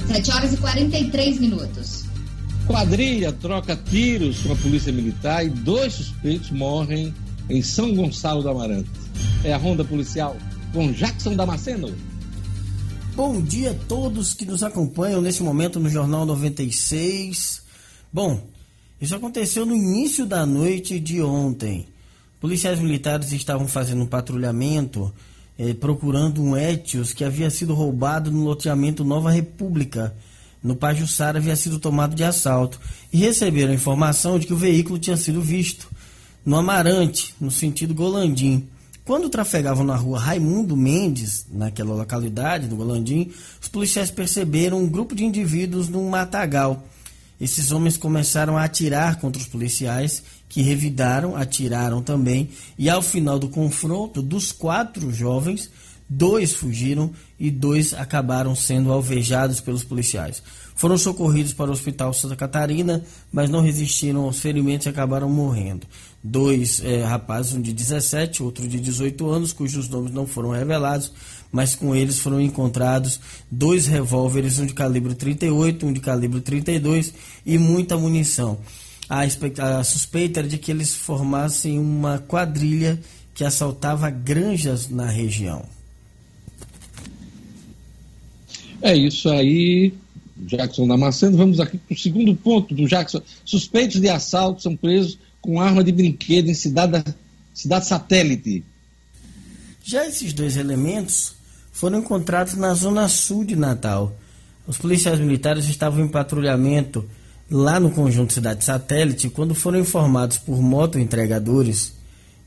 7 horas e 43 minutos. Quadrilha troca tiros com a polícia militar e dois suspeitos morrem em São Gonçalo do Amarante. É a ronda policial com Jackson Damasceno. Bom dia a todos que nos acompanham nesse momento no Jornal 96. Bom, isso aconteceu no início da noite de ontem. Policiais militares estavam fazendo um patrulhamento eh, procurando um Etios que havia sido roubado no loteamento Nova República no Pajuçara havia sido tomado de assalto e receberam informação de que o veículo tinha sido visto no Amarante, no sentido Golandim. Quando trafegavam na rua Raimundo Mendes, naquela localidade do Golandim, os policiais perceberam um grupo de indivíduos num matagal. Esses homens começaram a atirar contra os policiais, que revidaram, atiraram também, e ao final do confronto, dos quatro jovens, dois fugiram e dois acabaram sendo alvejados pelos policiais. Foram socorridos para o Hospital Santa Catarina, mas não resistiram aos ferimentos e acabaram morrendo. Dois é, rapazes, um de 17, outro de 18 anos, cujos nomes não foram revelados, mas com eles foram encontrados dois revólveres, um de calibre 38, um de calibre 32 e muita munição. A, a suspeita era de que eles formassem uma quadrilha que assaltava granjas na região. É isso aí, Jackson Damasceno. Vamos aqui para o segundo ponto do Jackson. Suspeitos de assalto são presos com arma de brinquedo em cidade, cidade satélite. Já esses dois elementos foram encontrados na zona sul de Natal. Os policiais militares estavam em patrulhamento lá no conjunto Cidade Satélite quando foram informados por moto entregadores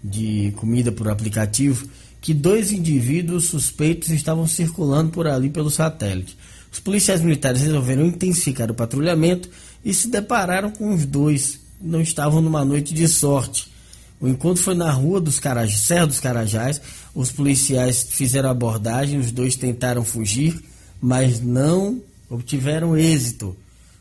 de comida por aplicativo que dois indivíduos suspeitos estavam circulando por ali pelo satélite. Os policiais militares resolveram intensificar o patrulhamento e se depararam com os dois. Não estavam numa noite de sorte. O encontro foi na rua dos Carajás, Serra dos Carajás. Os policiais fizeram abordagem, os dois tentaram fugir, mas não obtiveram êxito.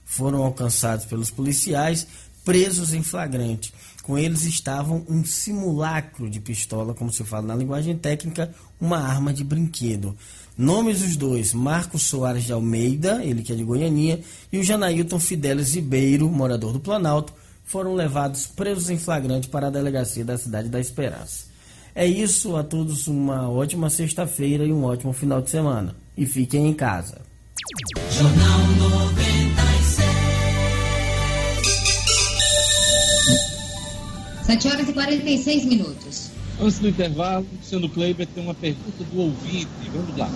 Foram alcançados pelos policiais, presos em flagrante. Com eles estavam um simulacro de pistola, como se fala na linguagem técnica, uma arma de brinquedo. Nomes dos dois: Marcos Soares de Almeida, ele que é de Goianinha, e o Janailton Fidelis Ribeiro, morador do Planalto, foram levados presos em flagrante para a delegacia da cidade da Esperança. É isso, a todos uma ótima sexta-feira e um ótimo final de semana. E fiquem em casa. Jornal 96. 7 horas e 46 minutos. Antes do intervalo, sendo Kleiber, tem uma pergunta do ouvinte. Vamos lá.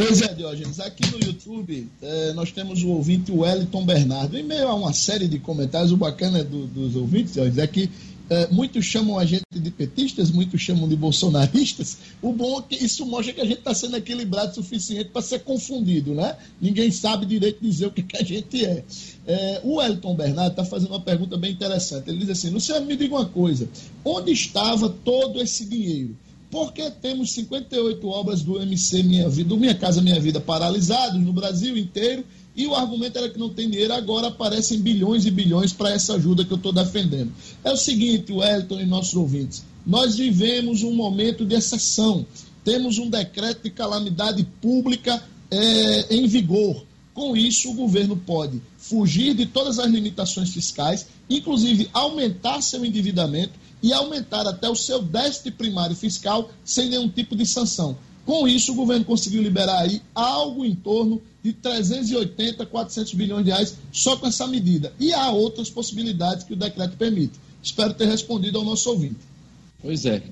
Pois é, Diógenes, aqui no YouTube eh, nós temos o ouvinte Wellington Bernardo. Em meio a uma série de comentários, o bacana do, dos ouvintes, Diógenes, é que é, muitos chamam a gente de petistas, muitos chamam de bolsonaristas. O bom é que isso mostra que a gente está sendo equilibrado o suficiente para ser confundido, né? Ninguém sabe direito dizer o que, que a gente é. é o Elton Bernardo está fazendo uma pergunta bem interessante. Ele diz assim: Luciano, me diga uma coisa: onde estava todo esse dinheiro? Porque temos 58 obras do MC Minha Vida, Minha Casa Minha Vida paralisados no Brasil inteiro e o argumento era que não tem dinheiro, agora aparecem bilhões e bilhões para essa ajuda que eu estou defendendo. É o seguinte, Wellington e nossos ouvintes, nós vivemos um momento de exceção. Temos um decreto de calamidade pública é, em vigor. Com isso, o governo pode fugir de todas as limitações fiscais, inclusive aumentar seu endividamento e aumentar até o seu déficit primário fiscal sem nenhum tipo de sanção. Com isso, o governo conseguiu liberar aí algo em torno de 380, 400 bilhões de reais só com essa medida. E há outras possibilidades que o decreto permite. Espero ter respondido ao nosso ouvinte. Pois é.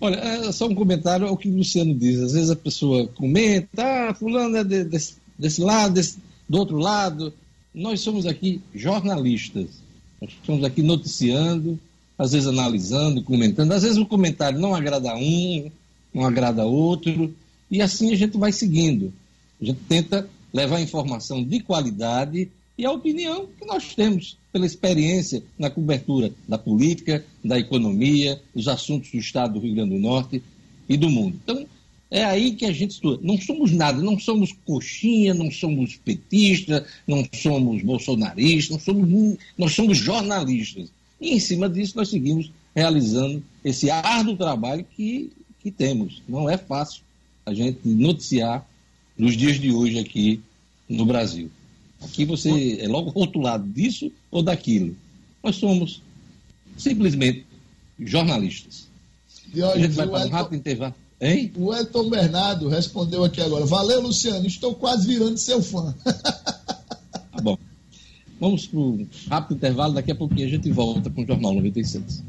Olha, é só um comentário ao que o Luciano diz. Às vezes a pessoa comenta, ah, fulano é de, desse, desse lado, desse, do outro lado. Nós somos aqui jornalistas. Nós estamos aqui noticiando, às vezes analisando, comentando. Às vezes o comentário não agrada a um, não agrada a outro. E assim a gente vai seguindo. A gente tenta levar informação de qualidade e a opinião que nós temos pela experiência na cobertura da política, da economia, dos assuntos do Estado do Rio Grande do Norte e do mundo. Então, é aí que a gente estuda. Não somos nada, não somos coxinha, não somos petistas, não somos bolsonaristas, não somos, nós somos jornalistas. E em cima disso nós seguimos realizando esse árduo trabalho que, que temos. Não é fácil a gente noticiar nos dias de hoje aqui no Brasil. Aqui você é logo rotulado disso ou daquilo. Nós somos simplesmente jornalistas. a gente vai para um rápido intervalo. Hein? O Elton Bernardo respondeu aqui agora. Valeu, Luciano. Estou quase virando seu fã. Vamos para um rápido intervalo. Daqui a pouquinho a gente volta com o Jornal 96.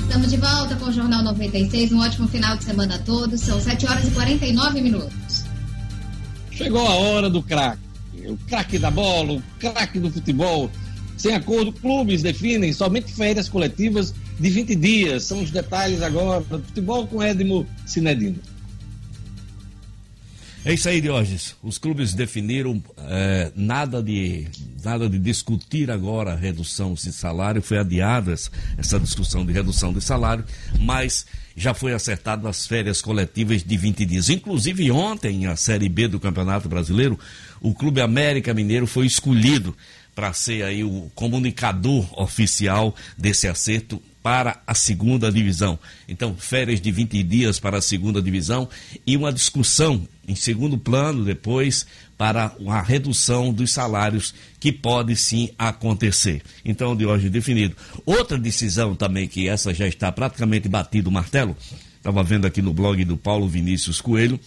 Estamos de volta com o Jornal 96. Um ótimo final de semana a todos. São 7 horas e 49 minutos. Chegou a hora do craque. O craque da bola, o craque do futebol. Sem acordo, clubes definem somente férias coletivas de 20 dias. São os detalhes agora futebol com Edmo Cinedino. É isso aí, Diógenes. Os clubes definiram é, nada, de, nada de discutir agora a redução de salário. Foi adiada essa discussão de redução de salário, mas já foi acertado as férias coletivas de 20 dias. Inclusive, ontem, a Série B do Campeonato Brasileiro, o Clube América Mineiro foi escolhido para ser aí o comunicador oficial desse acerto para a segunda divisão. Então, férias de 20 dias para a segunda divisão e uma discussão em segundo plano depois para a redução dos salários que pode sim acontecer. Então, de hoje definido. Outra decisão também que essa já está praticamente batido o martelo, estava vendo aqui no blog do Paulo Vinícius Coelho,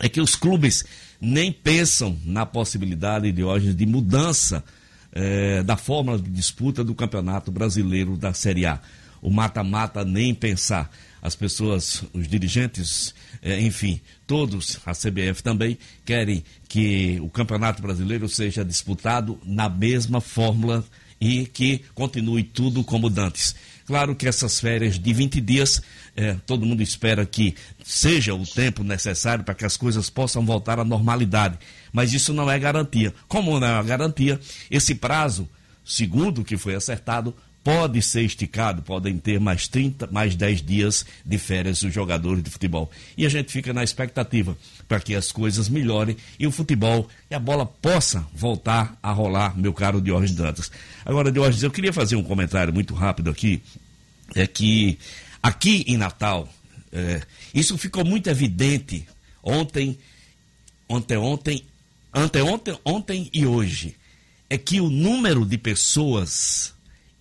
é que os clubes nem pensam na possibilidade de hoje de mudança eh, da fórmula de disputa do Campeonato Brasileiro da Série A o mata-mata nem pensar. As pessoas, os dirigentes, é, enfim, todos, a CBF também, querem que o Campeonato Brasileiro seja disputado na mesma fórmula e que continue tudo como dantes. Claro que essas férias de 20 dias, é, todo mundo espera que seja o tempo necessário para que as coisas possam voltar à normalidade. Mas isso não é garantia. Como não é garantia, esse prazo, segundo que foi acertado, pode ser esticado, podem ter mais 30, mais 10 dias de férias os jogadores de futebol. E a gente fica na expectativa para que as coisas melhorem e o futebol e a bola possa voltar a rolar, meu caro Diógenes Dantas. Agora, Diógenes, eu queria fazer um comentário muito rápido aqui, é que aqui em Natal, é, isso ficou muito evidente ontem, ontem, ontem, anteontem, ontem e hoje, é que o número de pessoas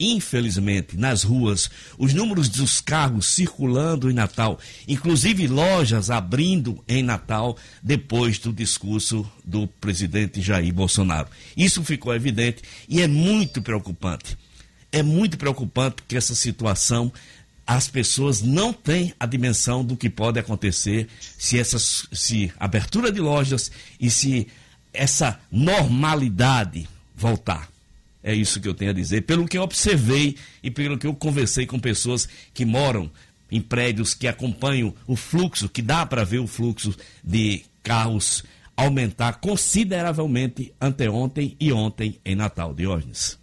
Infelizmente, nas ruas, os números dos carros circulando em Natal, inclusive lojas abrindo em Natal depois do discurso do presidente Jair Bolsonaro. Isso ficou evidente e é muito preocupante. É muito preocupante que essa situação as pessoas não têm a dimensão do que pode acontecer se essas se abertura de lojas e se essa normalidade voltar. É isso que eu tenho a dizer, pelo que eu observei e pelo que eu conversei com pessoas que moram em prédios que acompanham o fluxo, que dá para ver o fluxo de carros aumentar consideravelmente anteontem e ontem em Natal, Diógenes.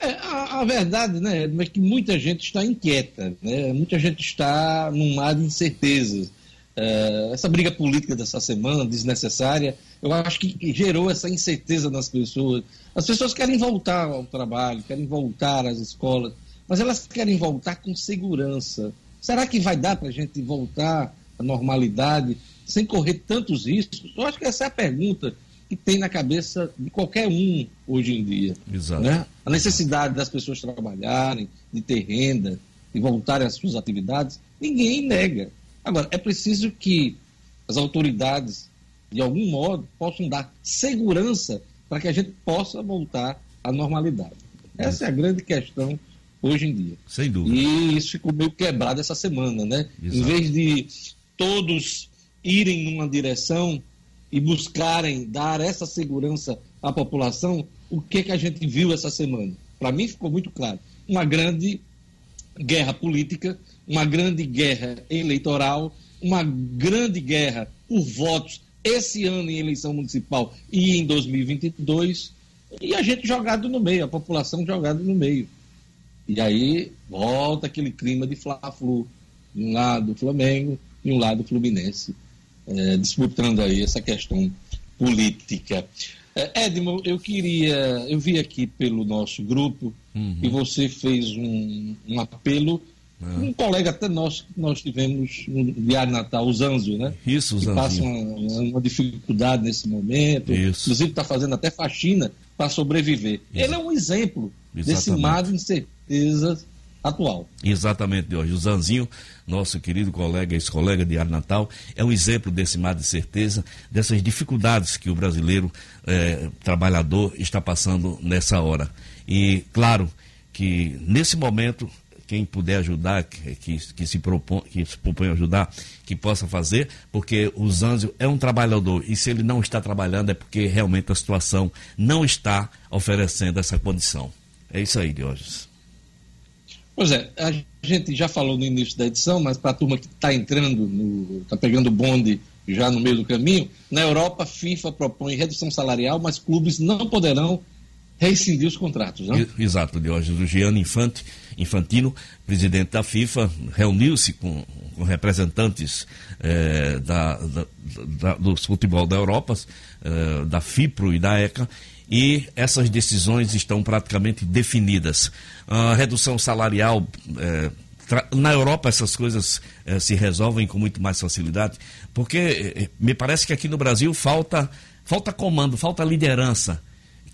É, a, a, verdade né, é que muita gente está inquieta, né? muita gente está num mar de incertezas. É, essa briga política dessa semana, desnecessária, eu acho que gerou essa incerteza nas pessoas. As pessoas querem voltar ao trabalho, querem voltar às escolas, mas elas querem voltar com segurança. Será que vai dar para a gente voltar à normalidade sem correr tantos riscos? Eu acho que essa é a pergunta que tem na cabeça de qualquer um hoje em dia. Exato. Né? A necessidade das pessoas trabalharem, de ter renda, de voltarem às suas atividades, ninguém nega. Agora, é preciso que as autoridades de algum modo, possam dar segurança para que a gente possa voltar à normalidade. Essa é a grande questão hoje em dia. Sem dúvida. E isso ficou meio quebrado essa semana, né? Exato. Em vez de todos irem numa direção e buscarem dar essa segurança à população, o que, que a gente viu essa semana? Para mim ficou muito claro. Uma grande guerra política, uma grande guerra eleitoral, uma grande guerra por votos esse ano em eleição municipal e em 2022, e a gente jogado no meio, a população jogada no meio. E aí volta aquele clima de Fla-Flu, de um lado Flamengo e um lado Fluminense, é, disputando aí essa questão política. É, Edmo, eu queria, eu vi aqui pelo nosso grupo uhum. e você fez um, um apelo. Um colega até nós, nós tivemos no Diário Natal, o Zanzo, né? Isso, o Zanzo. passa uma, uma, dificuldade nesse momento. Isso. Inclusive está fazendo até faxina para sobreviver. Isso. Ele é um exemplo Exatamente. desse mar de incertezas atual. Exatamente, hoje. O Zanzinho, nosso querido colega, ex-colega de Ar Natal, é um exemplo desse mar de certeza, dessas dificuldades que o brasileiro eh, trabalhador está passando nessa hora. E, claro, que nesse momento quem puder ajudar, que, que, que, se, propõe, que se propõe ajudar, que possa fazer, porque o Zanzio é um trabalhador e se ele não está trabalhando é porque realmente a situação não está oferecendo essa condição. É isso aí, Diógenes. Pois é, a gente já falou no início da edição, mas para a turma que está entrando, está pegando o bonde já no meio do caminho, na Europa a FIFA propõe redução salarial, mas clubes não poderão rescindir os contratos. Não? Exato, Diógenes. O Gianni Infante, Infantino, presidente da FIFA, reuniu-se com, com, representantes eh, da, da, da, do futebol da Europa, eh, da FIPRO e da ECA, e essas decisões estão praticamente definidas. A redução salarial. Eh, na Europa essas coisas eh, se resolvem com muito mais facilidade, porque eh, me parece que aqui no Brasil falta, falta comando, falta liderança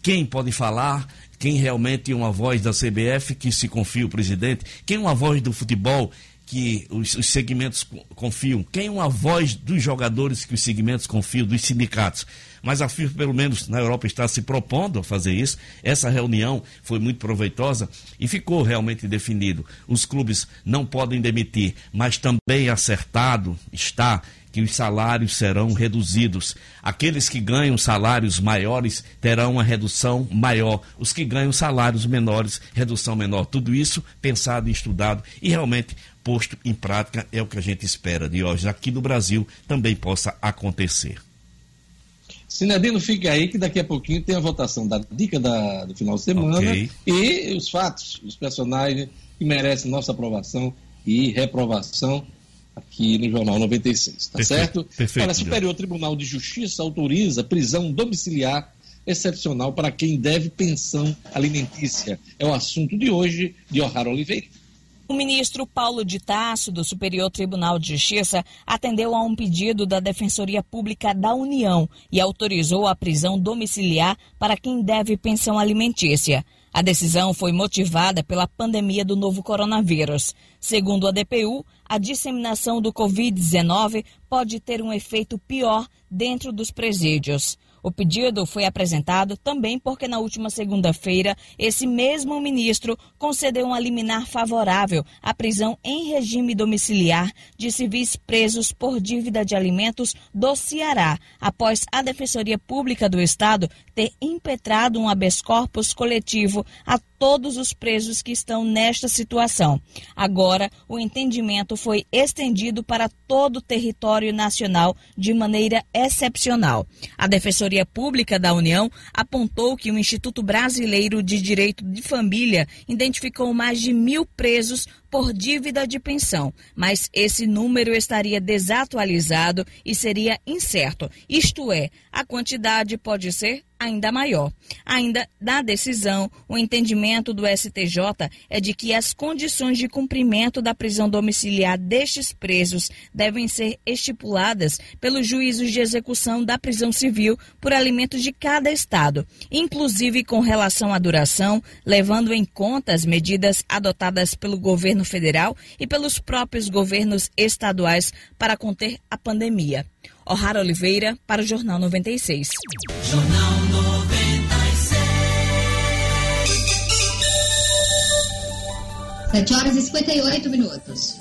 quem pode falar, quem realmente é uma voz da CBF que se confia o presidente, quem é uma voz do futebol que os, os, segmentos confiam, quem é uma voz dos jogadores que os segmentos confiam, dos sindicatos. Mas a FIFA, pelo menos na Europa, está se propondo a fazer isso. Essa reunião foi muito proveitosa e ficou realmente definido. Os clubes não podem demitir, mas também acertado está que os salários serão reduzidos. Aqueles que ganham salários maiores terão uma redução maior. Os que ganham salários menores, redução menor. Tudo isso pensado e estudado e realmente posto em prática é o que a gente espera de hoje aqui no Brasil também possa acontecer. Sinedino, fique aí que daqui a pouquinho tem a votação da dica da, do final de semana okay. e os fatos, os personagens que merecem nossa aprovação e reprovação aqui no Jornal 96, tá perfeito, certo? Perfeito. Olha, Superior Tribunal de Justiça autoriza prisão domiciliar excepcional para quem deve pensão alimentícia. É o assunto de hoje de O'Hara Oliveira. O ministro Paulo de Tasso, do Superior Tribunal de Justiça, atendeu a um pedido da Defensoria Pública da União e autorizou a prisão domiciliar para quem deve pensão alimentícia. A decisão foi motivada pela pandemia do novo coronavírus. Segundo a DPU, a disseminação do Covid-19 pode ter um efeito pior dentro dos presídios. O pedido foi apresentado também porque na última segunda-feira esse mesmo ministro concedeu uma liminar favorável à prisão em regime domiciliar de civis presos por dívida de alimentos do Ceará, após a Defensoria Pública do Estado ter impetrado um habeas corpus coletivo a todos os presos que estão nesta situação. Agora, o entendimento foi estendido para todo o território nacional de maneira excepcional. A Defensoria Pública da União apontou que o Instituto Brasileiro de Direito de Família identificou mais de mil presos por dívida de pensão, mas esse número estaria desatualizado e seria incerto. Isto é, a quantidade pode ser ainda maior. Ainda na decisão, o entendimento do STJ é de que as condições de cumprimento da prisão domiciliar destes presos devem ser estipuladas pelos juízos de execução da prisão civil por alimentos de cada estado, inclusive com relação à duração, levando em conta as medidas adotadas pelo governo governo federal e pelos próprios governos estaduais para conter a pandemia. O'Hara Oliveira, para o Jornal 96. Jornal 7 horas e 58 minutos.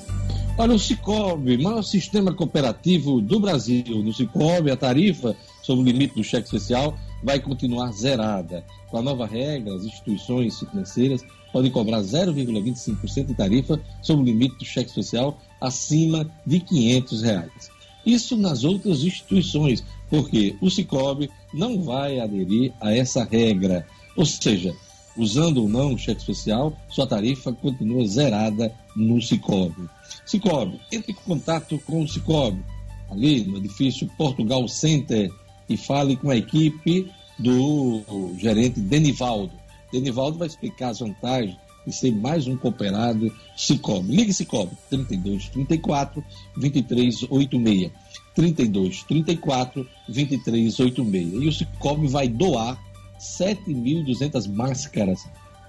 Olha, o Cicobi, maior sistema cooperativo do Brasil. No Cicobi, a tarifa sobre o limite do cheque especial vai continuar zerada. Com a nova regra, as instituições financeiras podem cobrar 0,25% de tarifa sobre o limite do cheque especial acima de 500 reais. Isso nas outras instituições, porque o Cicobi não vai aderir a essa regra. Ou seja, usando ou não o cheque especial, sua tarifa continua zerada no Cicobi. Cicobi, entre em contato com o Cicobi, ali no edifício Portugal Center, e fale com a equipe do gerente Denivaldo. Denivaldo vai explicar as vantagens de ser mais um cooperado Cicobi. Ligue Cicobi, 32 34 23 86. 32 34 23 86. E o Cicobi vai doar 7.200 máscaras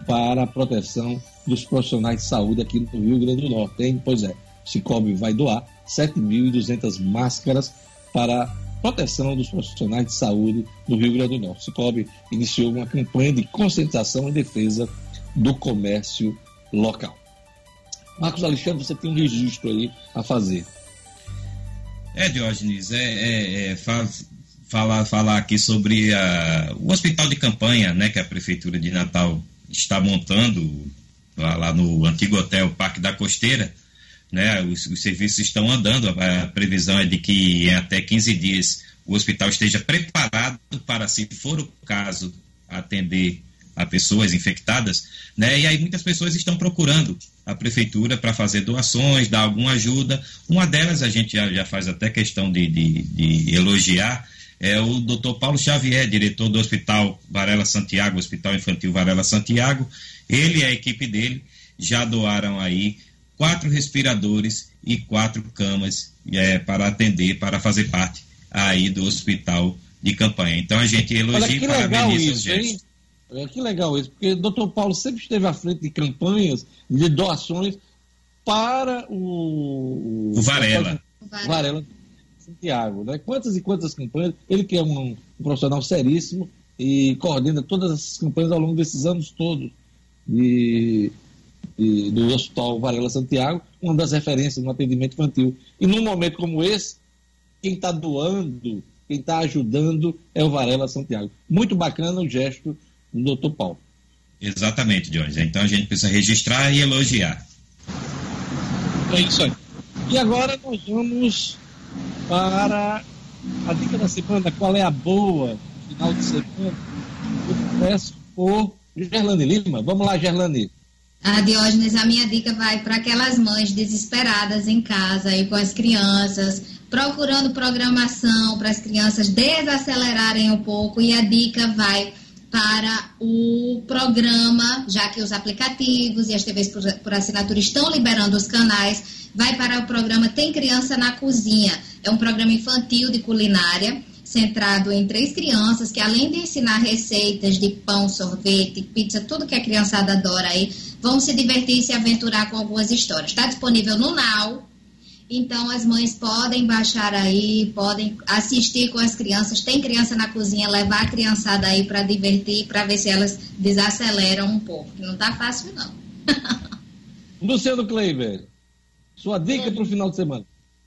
para a proteção dos profissionais de saúde aqui no Rio Grande do Norte. Hein? Pois é, Cicobi vai doar 7.200 máscaras para proteção dos profissionais de saúde do Rio Grande do Norte. Cicobi iniciou uma campanha de conscientização em defesa do comércio local. Marcos Alexandre, você tem um registro aí a fazer. É, Diógenes, é, é, é falar, falar aqui sobre a, o hospital de campanha né, que a Prefeitura de Natal está montando lá, lá no antigo hotel Parque da Costeira. Né, os, os, serviços estão andando, a, previsão é de que em até 15 dias o hospital esteja preparado para, se for o caso, atender a pessoas infectadas, né? E aí muitas pessoas estão procurando a prefeitura para fazer doações, dar alguma ajuda. Uma delas a gente já, já faz até questão de, de, de elogiar, é o doutor Paulo Xavier, diretor do Hospital Varela Santiago, Hospital Infantil Varela Santiago. Ele e a equipe dele já doaram aí quatro respiradores e quatro camas é, para atender, para fazer parte aí do hospital de campanha. Então a gente elogia e parabeniza isso, hein? É, que legal isso, porque o doutor Paulo sempre esteve à frente de campanhas de doações para o, o Varela. Varela Santiago, né? Quantas e quantas campanhas, ele que é um, um, profissional seríssimo e coordena todas essas campanhas ao longo desses anos todos de, de, do Hospital Varela Santiago, uma das referências no atendimento infantil. E num momento como esse, quem está doando, quem está ajudando é o Varela Santiago. Muito bacana o gesto do doutor Paulo. Exatamente, Jorge. Então a gente precisa registrar e elogiar. É isso aí. E agora nós vamos para a dica da semana, qual é a boa final de semana? Eu peço por Gerlane Lima. Vamos lá, Gerlane. A Diógenes, a minha dica vai para aquelas mães desesperadas em casa aí com as crianças, procurando programação para as crianças desacelerarem um pouco. E a dica vai para o programa, já que os aplicativos e as TVs por, por assinatura estão liberando os canais, vai para o programa Tem Criança na Cozinha. É um programa infantil de culinária centrado em três crianças que além de ensinar receitas de pão, sorvete, pizza, tudo que a criançada adora aí, vão se divertir e se aventurar com algumas histórias. Está disponível no Now, então as mães podem baixar aí, podem assistir com as crianças. Tem criança na cozinha, levar a criançada aí para divertir, para ver se elas desaceleram um pouco. Que não tá fácil não. Luciano Kleiber, sua dica para o final de semana.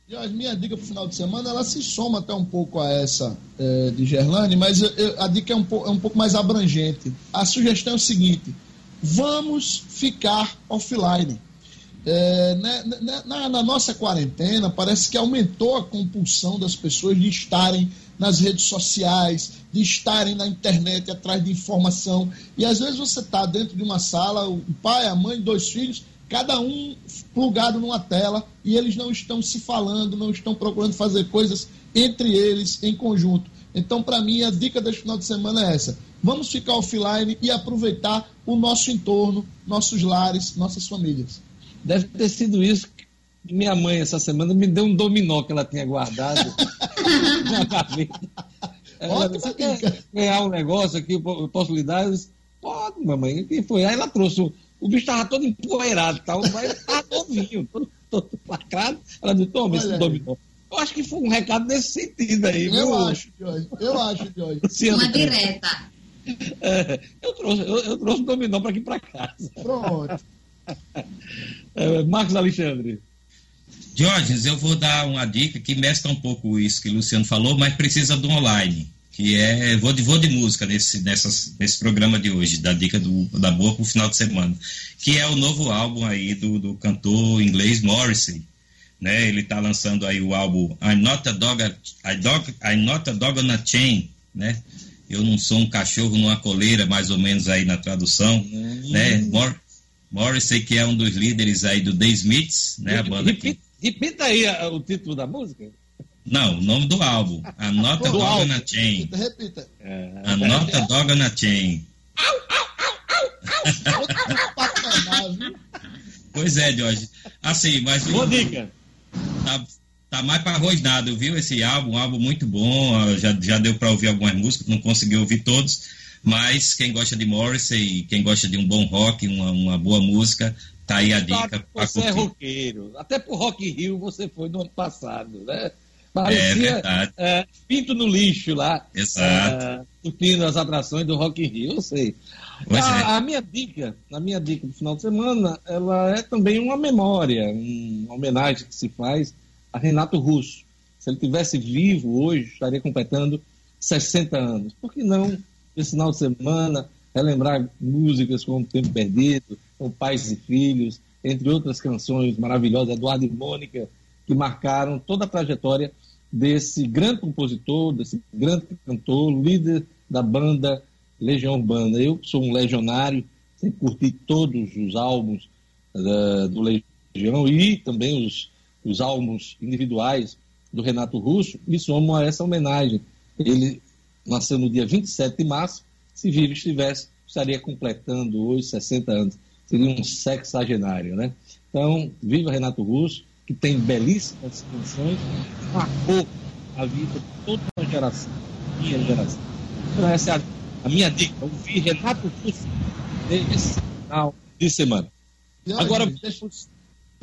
E minha dica para o final de semana, ela se soma até um pouco a essa é, de Gerlane, mas eu, eu, a dica é um, é um pouco mais abrangente. A sugestão é o seguinte: vamos ficar offline. É, né, né, na, na, nossa quarentena, parece que aumentou a compulsão das pessoas de estarem nas redes sociais, de estarem na internet atrás de informação. E às vezes você está dentro de uma sala, o pai, a mãe, dois filhos, cada um plugado numa tela, e eles não estão se falando, não estão procurando fazer coisas entre eles em conjunto. Então, para mim, a dica deste final de semana é essa: vamos ficar offline e aproveitar o nosso entorno, nossos lares, nossas famílias. Deve ter sido isso que minha mãe, essa semana, me deu um dominó que ela tinha guardado na gaveta. Ela disse, quer ganhar um negócio aqui, eu posso lhe dar? Eu disse, pode, mamãe. E foi. Aí ela trouxe, o, o bicho estava todo empoeirado, tal, mas estava novinho, todo, todo lacrado. Ela disse, toma esse dominó. Eu acho que foi um recado nesse sentido aí, eu viu? Acho, Jorge. Eu acho, Jorge. Uma direta. É, eu, trouxe, eu, eu trouxe o dominó para aqui para casa. Pronto. É, Marcos Alexandre. Diógenes, eu vou dar uma dica que mescla um pouco isso que o Luciano falou, mas precisa do online, que é vou de, vou de música nesse, nessas, nesse programa de hoje, da dica do, da boa para o final de semana, que é o novo álbum aí do, do cantor inglês Morrissey. Né? Ele está lançando aí o álbum I'm Not a Dog, dog, I'm Not a Dog on a Chain, né? Eu não sou um cachorro numa coleira, mais ou menos aí na tradução, hum. né? Morrissey, que é um dos líderes aí do The Smiths, né? A banda que Repita aí a, o título da música. Não, o nome do álbum. Anota Dog álbum. na Chain. Repita, repita. É, Anota é. Dog na Chain. pois é, Jorge. Assim, mas. Boa dica. Tá, tá mais para rosnado, viu? Esse álbum, um álbum muito bom. Já, já deu para ouvir algumas músicas, não consegui ouvir todos. Mas quem gosta de Morrissey, quem gosta de um bom rock, uma, uma boa música, Tá aí a dica. Você é roqueiro. Até pro Rock Rio você foi no ano passado, né? Parecia é é, pinto no lixo lá. Exato. É, curtindo as atrações do Rock Rio, eu sei. A, é. a, minha dica, a minha dica do final de semana, ela é também uma memória, uma homenagem que se faz a Renato Russo. Se ele tivesse vivo hoje, estaria completando 60 anos. Por que não, esse final de semana, relembrar músicas como Tempo Perdido, com Pais e Filhos, entre outras canções maravilhosas, Eduardo e Mônica, que marcaram toda a trajetória desse grande compositor, desse grande cantor, líder da banda Legião Urbana. Eu sou um legionário, sempre curti todos os álbuns uh, do Legião e também os, os álbuns individuais do Renato Russo, e somo a essa homenagem. Ele nasceu no dia 27 de março, se vivo estivesse, estaria completando hoje 60 anos seria um sexagenário, né? Então, viva Renato Russo, que tem belíssimas canções, marcou a vida de toda uma geração, minha geração. Então, essa é a, a minha dica, ouvir Renato Russo nesse final de semana. Agora, deixa, deixa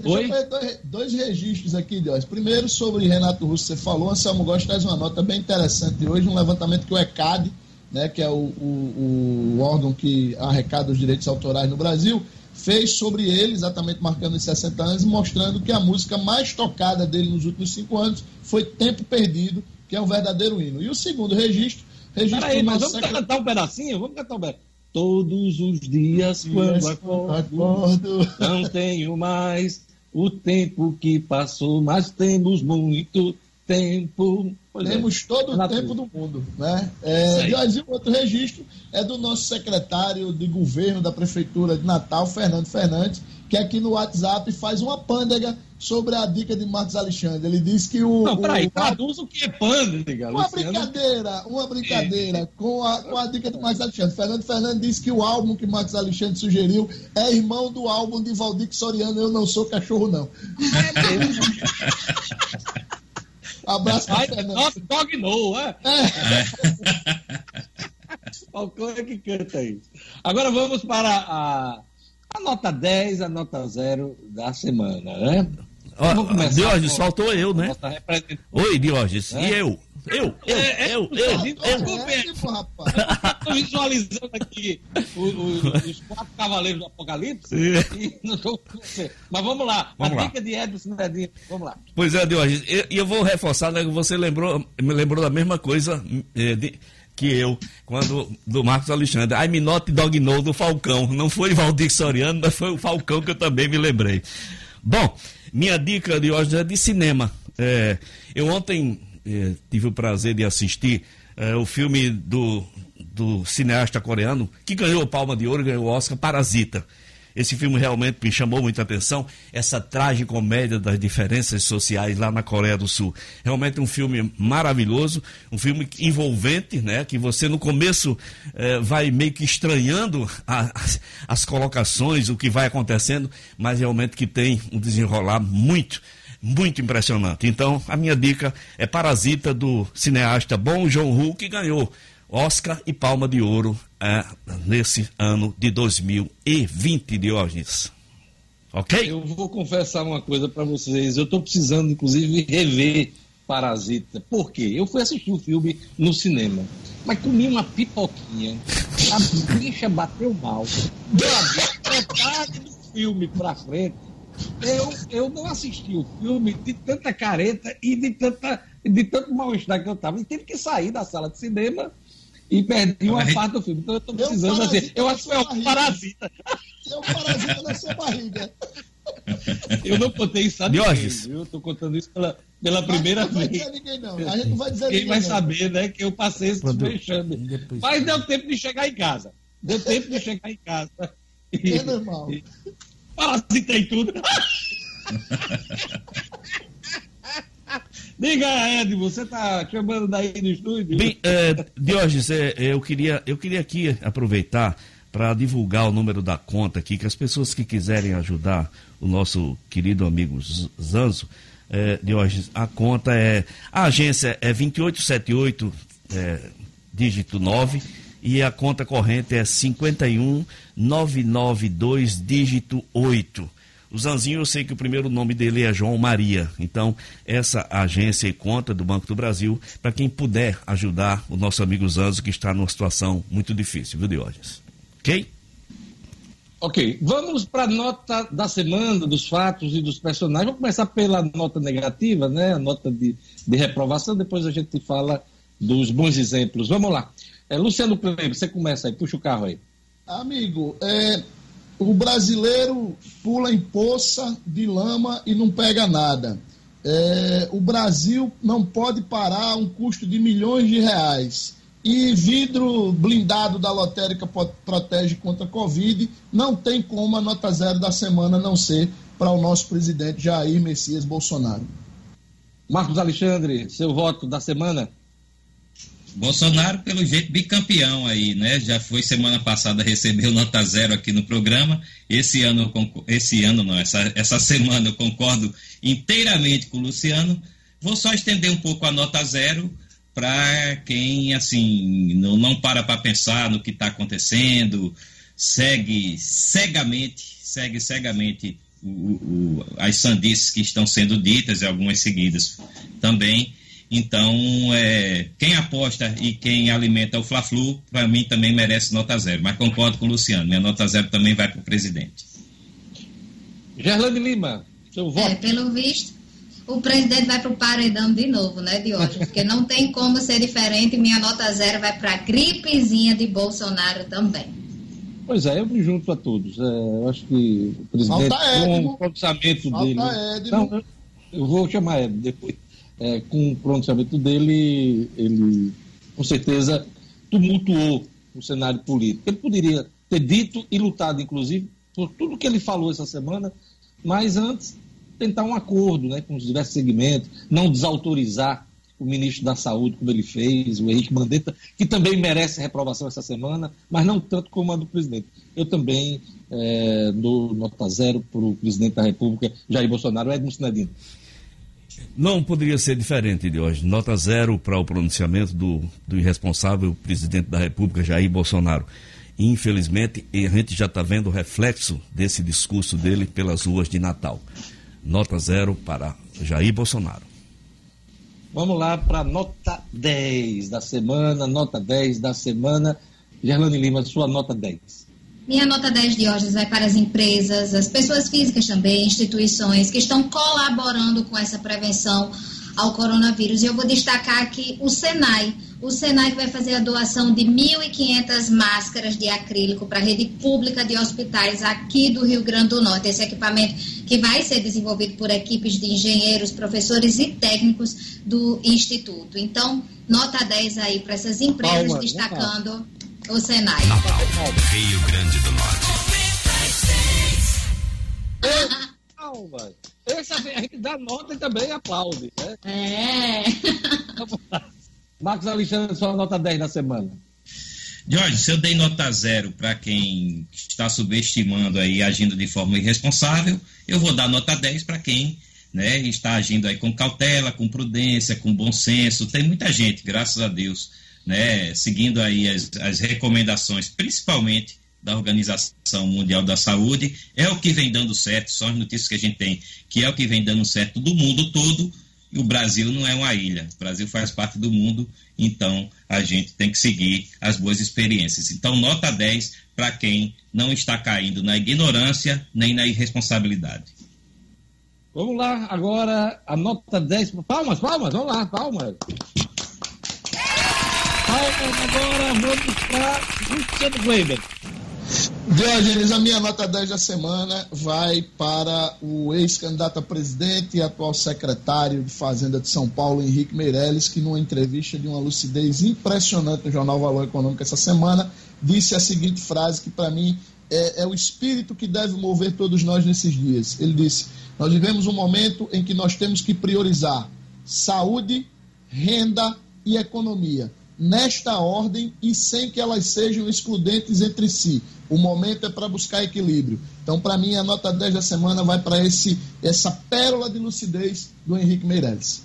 Oi? dois, dois registros aqui, Deus. Primeiro, sobre Renato Russo, você falou, Anselmo Gosta traz uma nota bem interessante hoje, um levantamento que o ECAD né, que é o, o, o, órgão que arrecada os direitos autorais no Brasil, fez sobre ele, exatamente marcando os 60 anos, e mostrando que a música mais tocada dele nos últimos cinco anos foi Tempo Perdido, que é um verdadeiro hino. E o segundo registro. registro Peraí, mas vamos cantar um pedacinho? Vamos cantar um pedacinho. Todos os dias, quando acordo, acordo, não tenho mais o tempo que passou, mas temos muito tempo. Pois é. Temos é. todo o tempo do mundo. Né? É, e outro registro é do nosso secretário de governo da Prefeitura de Natal, Fernando Fernandes, que aqui no WhatsApp faz uma pândega sobre a dica de Marcos Alexandre. Ele diz que o. Não, peraí, o... traduz o que é pândega. Uma Luciano. brincadeira, uma brincadeira é. com, a, com a dica de Marcos Alexandre. Fernando Fernandes disse que o álbum que Marcos Alexandre sugeriu é irmão do álbum de Valdir Soriano, Eu Não Sou Cachorro, Não. Abraço para Fernando. Dog no, é? é. Falcão é que canta aí. Agora vamos para a, a nota 10, a nota 0 da semana, né? Ó, Diógenes, faltou eu, né? Oi, Diógenes, é? e eu? Eu, eu, é, é, eu, eu, eu. Estou visualizando aqui os quatro cavaleiros do Apocalipse e não estou Mas vamos lá, vamos a lá. dica de Edson Medina, vamos lá. Pois é, Diógenes, e eu, eu, vou reforçar, né, você lembrou, me lembrou da mesma coisa é, de, que eu, quando do Marcos Alexandre. I'm not dog no do Falcão. Não foi Valdir Soriano, mas foi o Falcão que eu também me lembrei. Bom, minha dica de hoje é de cinema. É, eu ontem eh, tive o prazer de assistir eh, o filme do, do cineasta coreano que ganhou o Palma de Ouro ganhou o Oscar, Parasita. Esse filme realmente me chamou muita atenção, essa tragicomédia das diferenças sociais lá na Coreia do Sul. Realmente um filme maravilhoso, um filme envolvente, né? Que você no começo eh, vai meio que estranhando a, as, as colocações, o que vai acontecendo, mas realmente que tem um desenrolar muito muito impressionante. Então, a minha dica é Parasita do cineasta Bong Joon-ho, que ganhou Oscar e Palma de Ouro é, nesse ano de 2020, Diógenes. Ok? Eu vou confessar uma coisa para vocês. Eu estou precisando, inclusive, rever Parasita. Por quê? Eu fui assistir o filme no cinema, mas comi uma pipoquinha, a bicha bateu mal. Metade do filme pra frente, eu, eu não assisti o filme de tanta careta e de, tanta, de tanto mal-estar que eu tava. E tive que sair da sala de cinema e perdi uma parte do filme. Então eu tô precisando assim. Eu acho que é um parasita. É um parasita na sua barriga. Eu não contei isso a Diógenes. Eu tô contando isso pela, pela primeira não vai vez. dizer ninguém, não. A gente não vai dizer Quem ninguém, vai não. saber, né, que eu passei esse depois- Mas deu tempo de chegar em casa. Deu tempo de chegar em casa. E, É normal. parasitei tudo. Diga, Ed, você tá chamando daí no estúdio? Bem, é, Diógenes, é, eu, queria, eu queria aqui aproveitar para divulgar o número da conta aqui, que as pessoas que quiserem ajudar o nosso querido amigo Zanzo, é, Diógenes, a conta é. A agência é 2878, é, dígito 9, e a conta corrente é 51992, dígito 8. O Zanzinho, eu sei que o primeiro nome dele é João Maria. Então, essa agência e conta do Banco do Brasil, para quem puder ajudar o nosso amigo Zanzo, que está numa situação muito difícil, viu, Diógenes? Ok? Ok, vamos para a nota da semana, dos fatos e dos personagens. Vamos começar pela nota negativa, né? A nota de, de reprovação, depois a gente fala dos bons exemplos. Vamos lá. É, Luciano Kleber, você começa aí, puxa o carro aí. Amigo, é, o brasileiro pula em poça de lama e não pega nada. É, o Brasil não pode parar um custo de milhões de reais. E vidro blindado da lotérica protege contra a Covid. Não tem como a nota zero da semana não ser para o nosso presidente Jair Messias Bolsonaro. Marcos Alexandre, seu voto da semana? Bolsonaro, pelo jeito, bicampeão aí, né? Já foi semana passada, recebeu nota zero aqui no programa. Esse ano, esse ano não, essa, essa semana eu concordo inteiramente com o Luciano. Vou só estender um pouco a nota zero para quem, assim, não, não para para pensar no que está acontecendo, segue cegamente, segue cegamente o- o- as sandices que estão sendo ditas e algumas seguidas também. Então, é, quem aposta e quem alimenta o Fla-Flu, para mim também merece nota zero. Mas concordo com o Luciano, minha nota zero também vai para o presidente. Gerlane Lima, seu voto? É, pelo visto, o presidente vai para o paredão de novo, né, Diógenes? Porque não tem como ser diferente. Minha nota zero vai para a gripezinha de Bolsonaro também. Pois é, eu me junto a todos. É, eu acho que o presidente, Falta com Edmo. o pronunciamento Falta dele. Edmo. Não, eu, eu vou chamar Edmo depois. É, com o pronunciamento dele, ele com certeza tumultuou o cenário político. Ele poderia ter dito e lutado, inclusive, por tudo que ele falou essa semana, mas antes tentar um acordo né, com os diversos segmentos, não desautorizar o ministro da Saúde, como ele fez, o Henrique Mandetta, que também merece reprovação essa semana, mas não tanto como a do presidente. Eu também é, dou nota zero para o presidente da República, Jair Bolsonaro, Edmo Sinadino. Não poderia ser diferente de hoje. Nota zero para o pronunciamento do, do irresponsável presidente da República, Jair Bolsonaro. Infelizmente, a gente já está vendo o reflexo desse discurso dele pelas ruas de Natal. Nota zero para Jair Bolsonaro. Vamos lá para nota 10 da semana, nota 10 da semana. Gerlane Lima, sua nota 10. Minha nota 10 de hoje vai para as empresas, as pessoas físicas também, instituições que estão colaborando com essa prevenção ao coronavírus. E eu vou destacar aqui o Senai. O Senai que vai fazer a doação de 1.500 máscaras de acrílico para a rede pública de hospitais aqui do Rio Grande do Norte. Esse equipamento que vai ser desenvolvido por equipes de engenheiros, professores e técnicos do Instituto. Então, nota 10 aí para essas empresas, Palmas, né, destacando o Senai. Natal, Rio Grande do Norte. Calma. Essa, a gente dá nota e também aplaude. Né? É. Marcos Alexandre, sua nota 10 da semana. Jorge, se eu dei nota zero para quem está subestimando aí, agindo de forma irresponsável, eu vou dar nota 10 para quem né, está agindo aí com cautela, com prudência, com bom senso. Tem muita gente, graças a Deus, né, seguindo aí as, as recomendações, principalmente da Organização Mundial da Saúde. É o que vem dando certo, são as notícias que a gente tem, que é o que vem dando certo do mundo todo. E o Brasil não é uma ilha, o Brasil faz parte do mundo, então a gente tem que seguir as boas experiências. Então, nota 10 para quem não está caindo na ignorância nem na irresponsabilidade. Vamos lá, agora a nota 10. Palmas, palmas, vamos lá, palmas. Agora, para Luciano Weber. Diogenes, a minha nota 10 da semana vai para o ex-candidato a presidente e atual secretário de Fazenda de São Paulo, Henrique Meirelles, que numa entrevista de uma lucidez impressionante no jornal Valor Econômico essa semana, disse a seguinte frase que para mim é, é o espírito que deve mover todos nós nesses dias. Ele disse: Nós vivemos um momento em que nós temos que priorizar saúde, renda e economia nesta ordem e sem que elas sejam excludentes entre si. O momento é para buscar equilíbrio. Então, para mim, a nota 10 da semana vai para esse essa pérola de lucidez do Henrique Meirelles.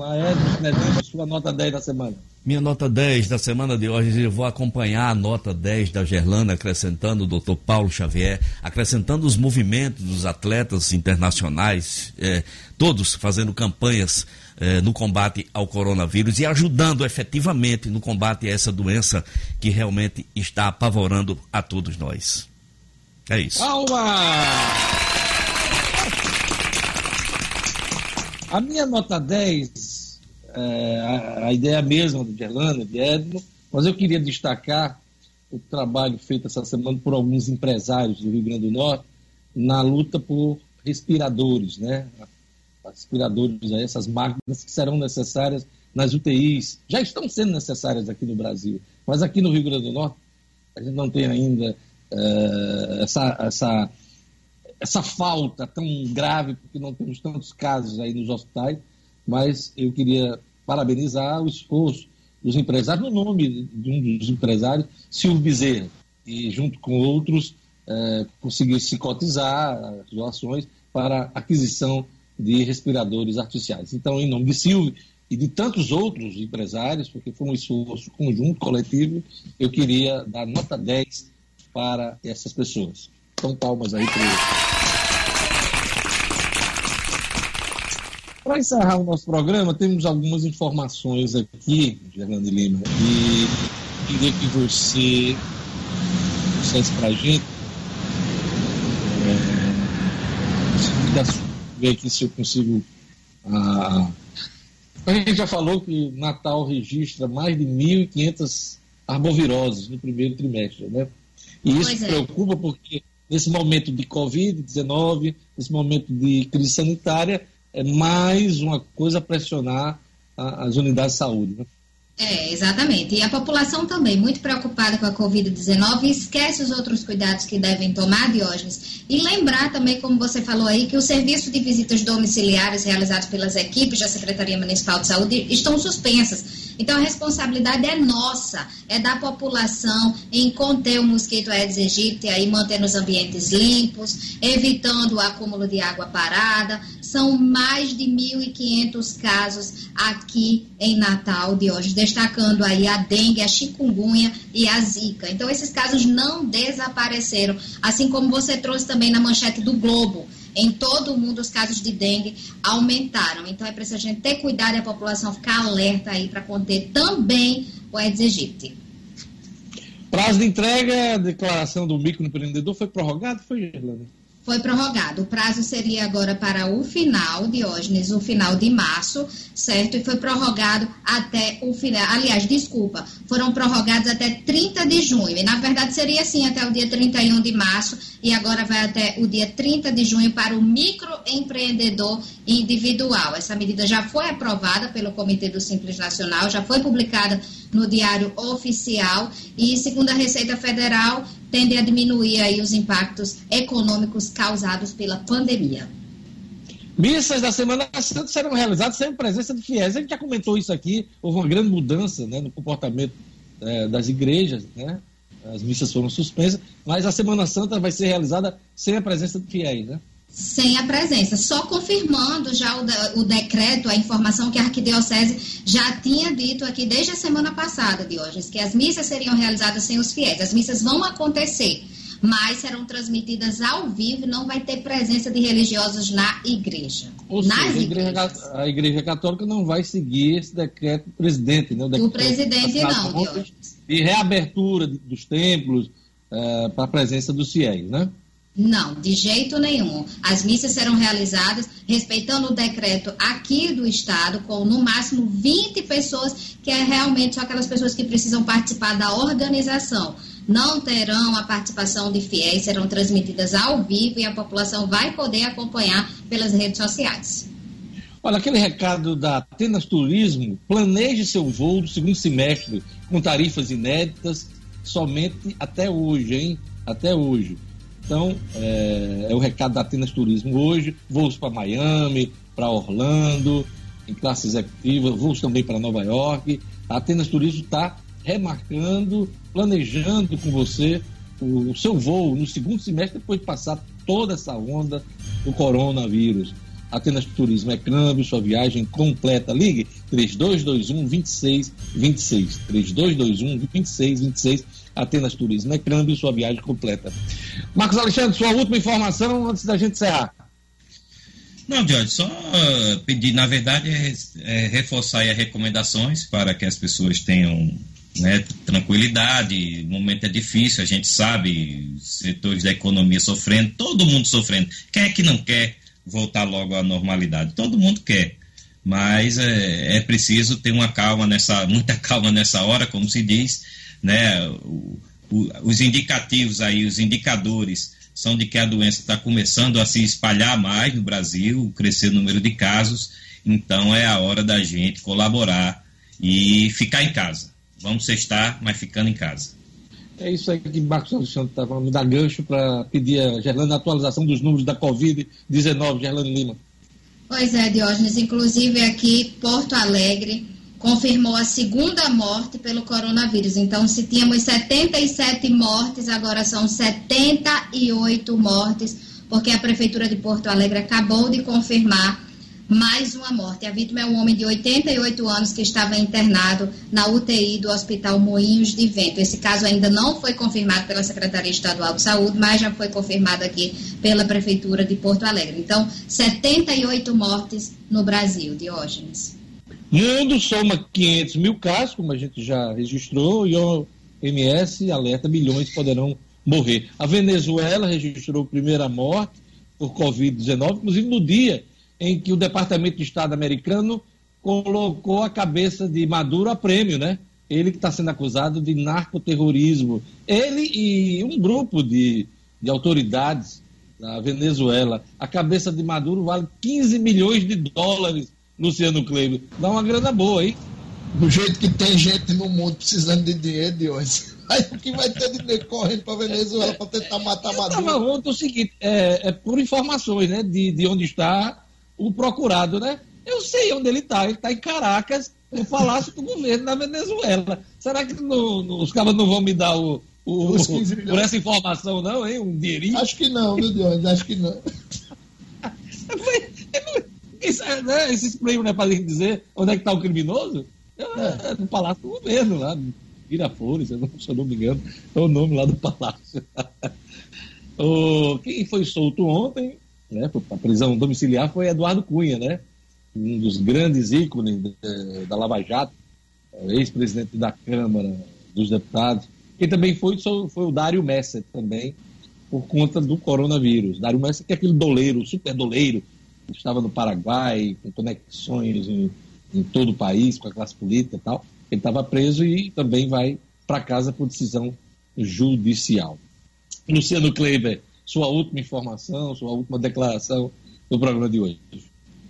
Vamos lá, Edson, sua nota 10 da semana. Minha nota 10 da semana de hoje, eu vou acompanhar a nota 10 da Gerlana, acrescentando o doutor Paulo Xavier, acrescentando os movimentos dos atletas internacionais, eh, todos fazendo campanhas eh, no combate ao coronavírus e ajudando efetivamente no combate a essa doença que realmente está apavorando a todos nós. É isso. Palma! A minha nota 10 é, a, a, ideia mesma de Gerlana, de Edno, mas eu queria destacar o trabalho feito essa semana por alguns empresários do Rio Grande do Norte na luta por respiradores, né? Respiradores, essas máquinas que serão necessárias nas UTIs, já estão sendo necessárias aqui no Brasil, mas aqui no Rio Grande do Norte a gente não tem ainda uh, essa, essa, essa falta tão grave, porque não temos tantos casos aí nos hospitais, mas eu queria parabenizar o esforço dos empresários, no nome de um dos empresários, Silvio Bezerra, e junto com outros é, conseguiu se cotizar as doações para aquisição de respiradores artificiais. Então, em nome de Silvio e de tantos outros empresários, porque foi um esforço conjunto, coletivo, eu queria dar nota 10 para essas pessoas. Então, palmas aí para Para encerrar o nosso programa, temos algumas informações aqui, Fernando Lima, e queria que você dissesse para a gente. É, ver aqui se eu consigo. Ah, a gente já falou que Natal registra mais de 1.500 arboviroses no primeiro trimestre, né? E isso é. preocupa porque nesse momento de Covid-19, nesse momento de crise sanitária, é mais uma coisa a pressionar a, as unidades de saúde. Né? É, exatamente. E a população também, muito preocupada com a Covid-19, esquece os outros cuidados que devem tomar, Diógenes. E lembrar também, como você falou aí, que o serviço de visitas domiciliares realizados pelas equipes da Secretaria Municipal de Saúde estão suspensas então, a responsabilidade é nossa, é da população em conter o mosquito Aedes aegypti e manter os ambientes limpos, evitando o acúmulo de água parada. São mais de 1.500 casos aqui em Natal de hoje, destacando aí a dengue, a chikungunya e a zika. Então, esses casos não desapareceram, assim como você trouxe também na manchete do Globo em todo o mundo os casos de dengue aumentaram. Então é preciso a gente ter cuidado e a população ficar alerta aí para conter também o Aedes aegypti. Prazo de entrega, declaração do microempreendedor foi prorrogado, foi, Irlanda? Foi prorrogado. O prazo seria agora para o final, Diógenes, o final de março, certo? E foi prorrogado até o final. Aliás, desculpa, foram prorrogados até 30 de junho. E na verdade seria assim até o dia 31 de março e agora vai até o dia 30 de junho para o microempreendedor individual. Essa medida já foi aprovada pelo Comitê do Simples Nacional, já foi publicada no Diário Oficial e, segundo a Receita Federal, tende a diminuir aí os impactos econômicos causados pela pandemia. Missas da Semana Santa serão realizadas sem presença de fiéis. A gente já comentou isso aqui, houve uma grande mudança né, no comportamento é, das igrejas, né? As missas foram suspensas, mas a Semana Santa vai ser realizada sem a presença de fiéis, né? Sem a presença, só confirmando já o, o, decreto, a informação que a Arquidiocese já tinha dito aqui desde a semana passada, Diógenes, que as missas seriam realizadas sem os fiéis. As missas vão acontecer, mas serão transmitidas ao vivo e não vai ter presença de religiosos na igreja. Ou Nas seja, a igreja, a igreja Católica não vai seguir esse decreto do presidente, né? O Do decreto presidente assinado não, Diógenes. De reabertura dos templos eh, para a presença dos fiéis, né? Não, de jeito nenhum. As missas serão realizadas respeitando o decreto aqui do Estado, com no máximo 20 pessoas, que é realmente só aquelas pessoas que precisam participar da organização. Não terão a participação de fiéis, serão transmitidas ao vivo e a população vai poder acompanhar pelas redes sociais. Olha, aquele recado da Atenas Turismo, planeje seu voo do segundo semestre com tarifas inéditas somente até hoje, hein? Até hoje. Então, é, é o recado da Atenas Turismo hoje, voos para Miami, para Orlando, em classe executiva, voos também para Nova York. A Atenas Turismo está remarcando, planejando com você o, o seu voo no segundo semestre, depois de passar toda essa onda do coronavírus. Atenas Turismo é câmbio, sua viagem completa. Ligue 3221 2626. 3221 2626. Atenas Turismo é câmbio, sua viagem completa. Marcos Alexandre, sua última informação antes da gente encerrar. Não, Jorge, só uh, pedir, na verdade, é, é reforçar as recomendações para que as pessoas tenham né, tranquilidade. O momento é difícil, a gente sabe, setores da economia sofrendo, todo mundo sofrendo. Quem é que não quer voltar logo à normalidade? Todo mundo quer. Mas é, é preciso ter uma calma nessa, muita calma nessa hora, como se diz, né? O, o, os indicativos aí, os indicadores são de que a doença está começando a se espalhar mais no Brasil, crescer o número de casos, então é a hora da gente colaborar e ficar em casa. Vamos estar, mas ficando em casa. É isso aí que Marcos Alexandre está falando, me dá gancho para pedir a Gerlane a atualização dos números da Covid-19, Gerlane Lima. Pois é, Diógenes. Inclusive aqui, Porto Alegre confirmou a segunda morte pelo coronavírus. Então, se tínhamos 77 mortes, agora são 78 mortes, porque a Prefeitura de Porto Alegre acabou de confirmar mais uma morte. A vítima é um homem de 88 anos que estava internado na UTI do Hospital Moinhos de Vento. Esse caso ainda não foi confirmado pela Secretaria Estadual de Saúde, mas já foi confirmado aqui pela Prefeitura de Porto Alegre. Então, 78 mortes no Brasil, Diógenes. Mundo soma 500 mil casos, como a gente já registrou, e o OMS alerta milhões poderão morrer. A Venezuela registrou a primeira morte por Covid-19, inclusive no dia em que o Departamento de Estado americano colocou a cabeça de Maduro a prêmio, né? Ele que está sendo acusado de narcoterrorismo. Ele e um grupo de, de autoridades da Venezuela. A cabeça de Maduro vale 15 milhões de dólares, Luciano Kleber. Dá uma grana boa, hein? Do jeito que tem gente no mundo precisando de dinheiro de hoje. Aí o que vai ter dinheiro correndo para Venezuela para tentar matar Eu estava Maduro? ontem o seguinte, é, é por informações, né? De, de onde está o procurado, né? Eu sei onde ele está. Ele está em Caracas, no Palácio do Governo da Venezuela. Será que não- não- os caras não vão me dar o, o- Os 15 milhões. por essa informação, não, hein? Um dinheirinho? Acho que não, viu, Dionis? Acho que não. Isso, é, né, esses prêmios não é para dizer onde é que está o criminoso? É, é no Palácio do Governo, lá, Viraflores, se eu não- se eu não me engano, é o nome lá do palácio. o, quem foi solto ontem, né, para prisão domiciliar, foi Eduardo Cunha, né? Um dos grandes ícones da, da Lava Jato, é, ex-presidente da Câmara dos Deputados. Quem também foi, foi o Dário Messer, também, por conta do coronavírus. Dário Messer, que é aquele doleiro, super doleiro, que estava no Paraguai, com conexões em, em todo o país, com a classe política e tal. Ele estava preso e também vai para casa por decisão judicial. Luciano Kleiber, sua última informação, sua última declaração do programa de hoje.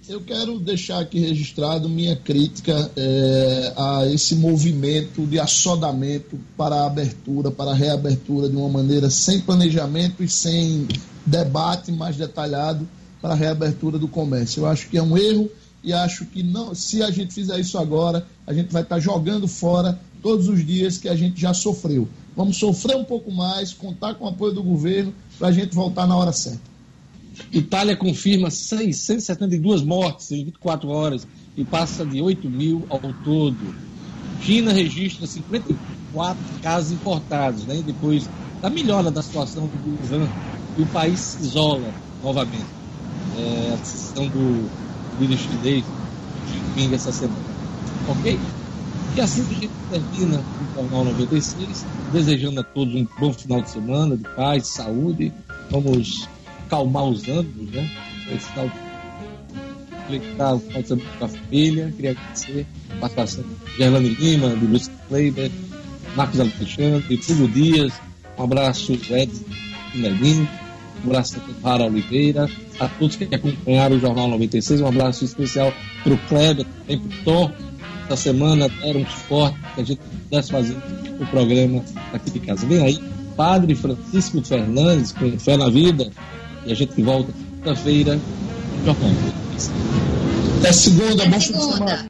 Eu quero deixar aqui registrado minha crítica eh, a esse movimento de assodamento para a abertura, para a reabertura de uma maneira sem planejamento e sem debate mais detalhado para a reabertura do comércio. Eu acho que é um erro e acho que não, se a gente fizer isso agora, a gente vai estar jogando fora todos os dias que a gente já sofreu. Vamos sofrer um pouco mais, contar com o apoio do governo para a gente voltar na hora certa. Itália confirma 672 mortes em 24 horas e passa de 8 mil ao todo. China registra 54 casos importados, né? depois da melhora da situação do Wuhan e o país se isola novamente. É, a decisão do vírus chinês fim essa semana. Ok? E assim a gente termina o Jornal 96, desejando a todos um bom final de semana, de paz, de saúde. Vamos calmar os ânimos, né? Esse final de aproveitar o final de com a família. Queria agradecer a participação de Gerlane Lima, de Luiz Kleiber, Marcos Alexandre, Fulvio Dias. Um abraço, Edson Melino. Um abraço para Oliveira. A todos que acompanharam o Jornal 96. Um abraço especial para o Kleber, também para o Tom. Essa semana deram um suporte que a gente pudesse fazer o programa aqui de casa. Vem aí, Padre Francisco Fernandes, com fé na vida. E a gente volta quinta-feira. Até segunda, Até bom fim de segunda. semana.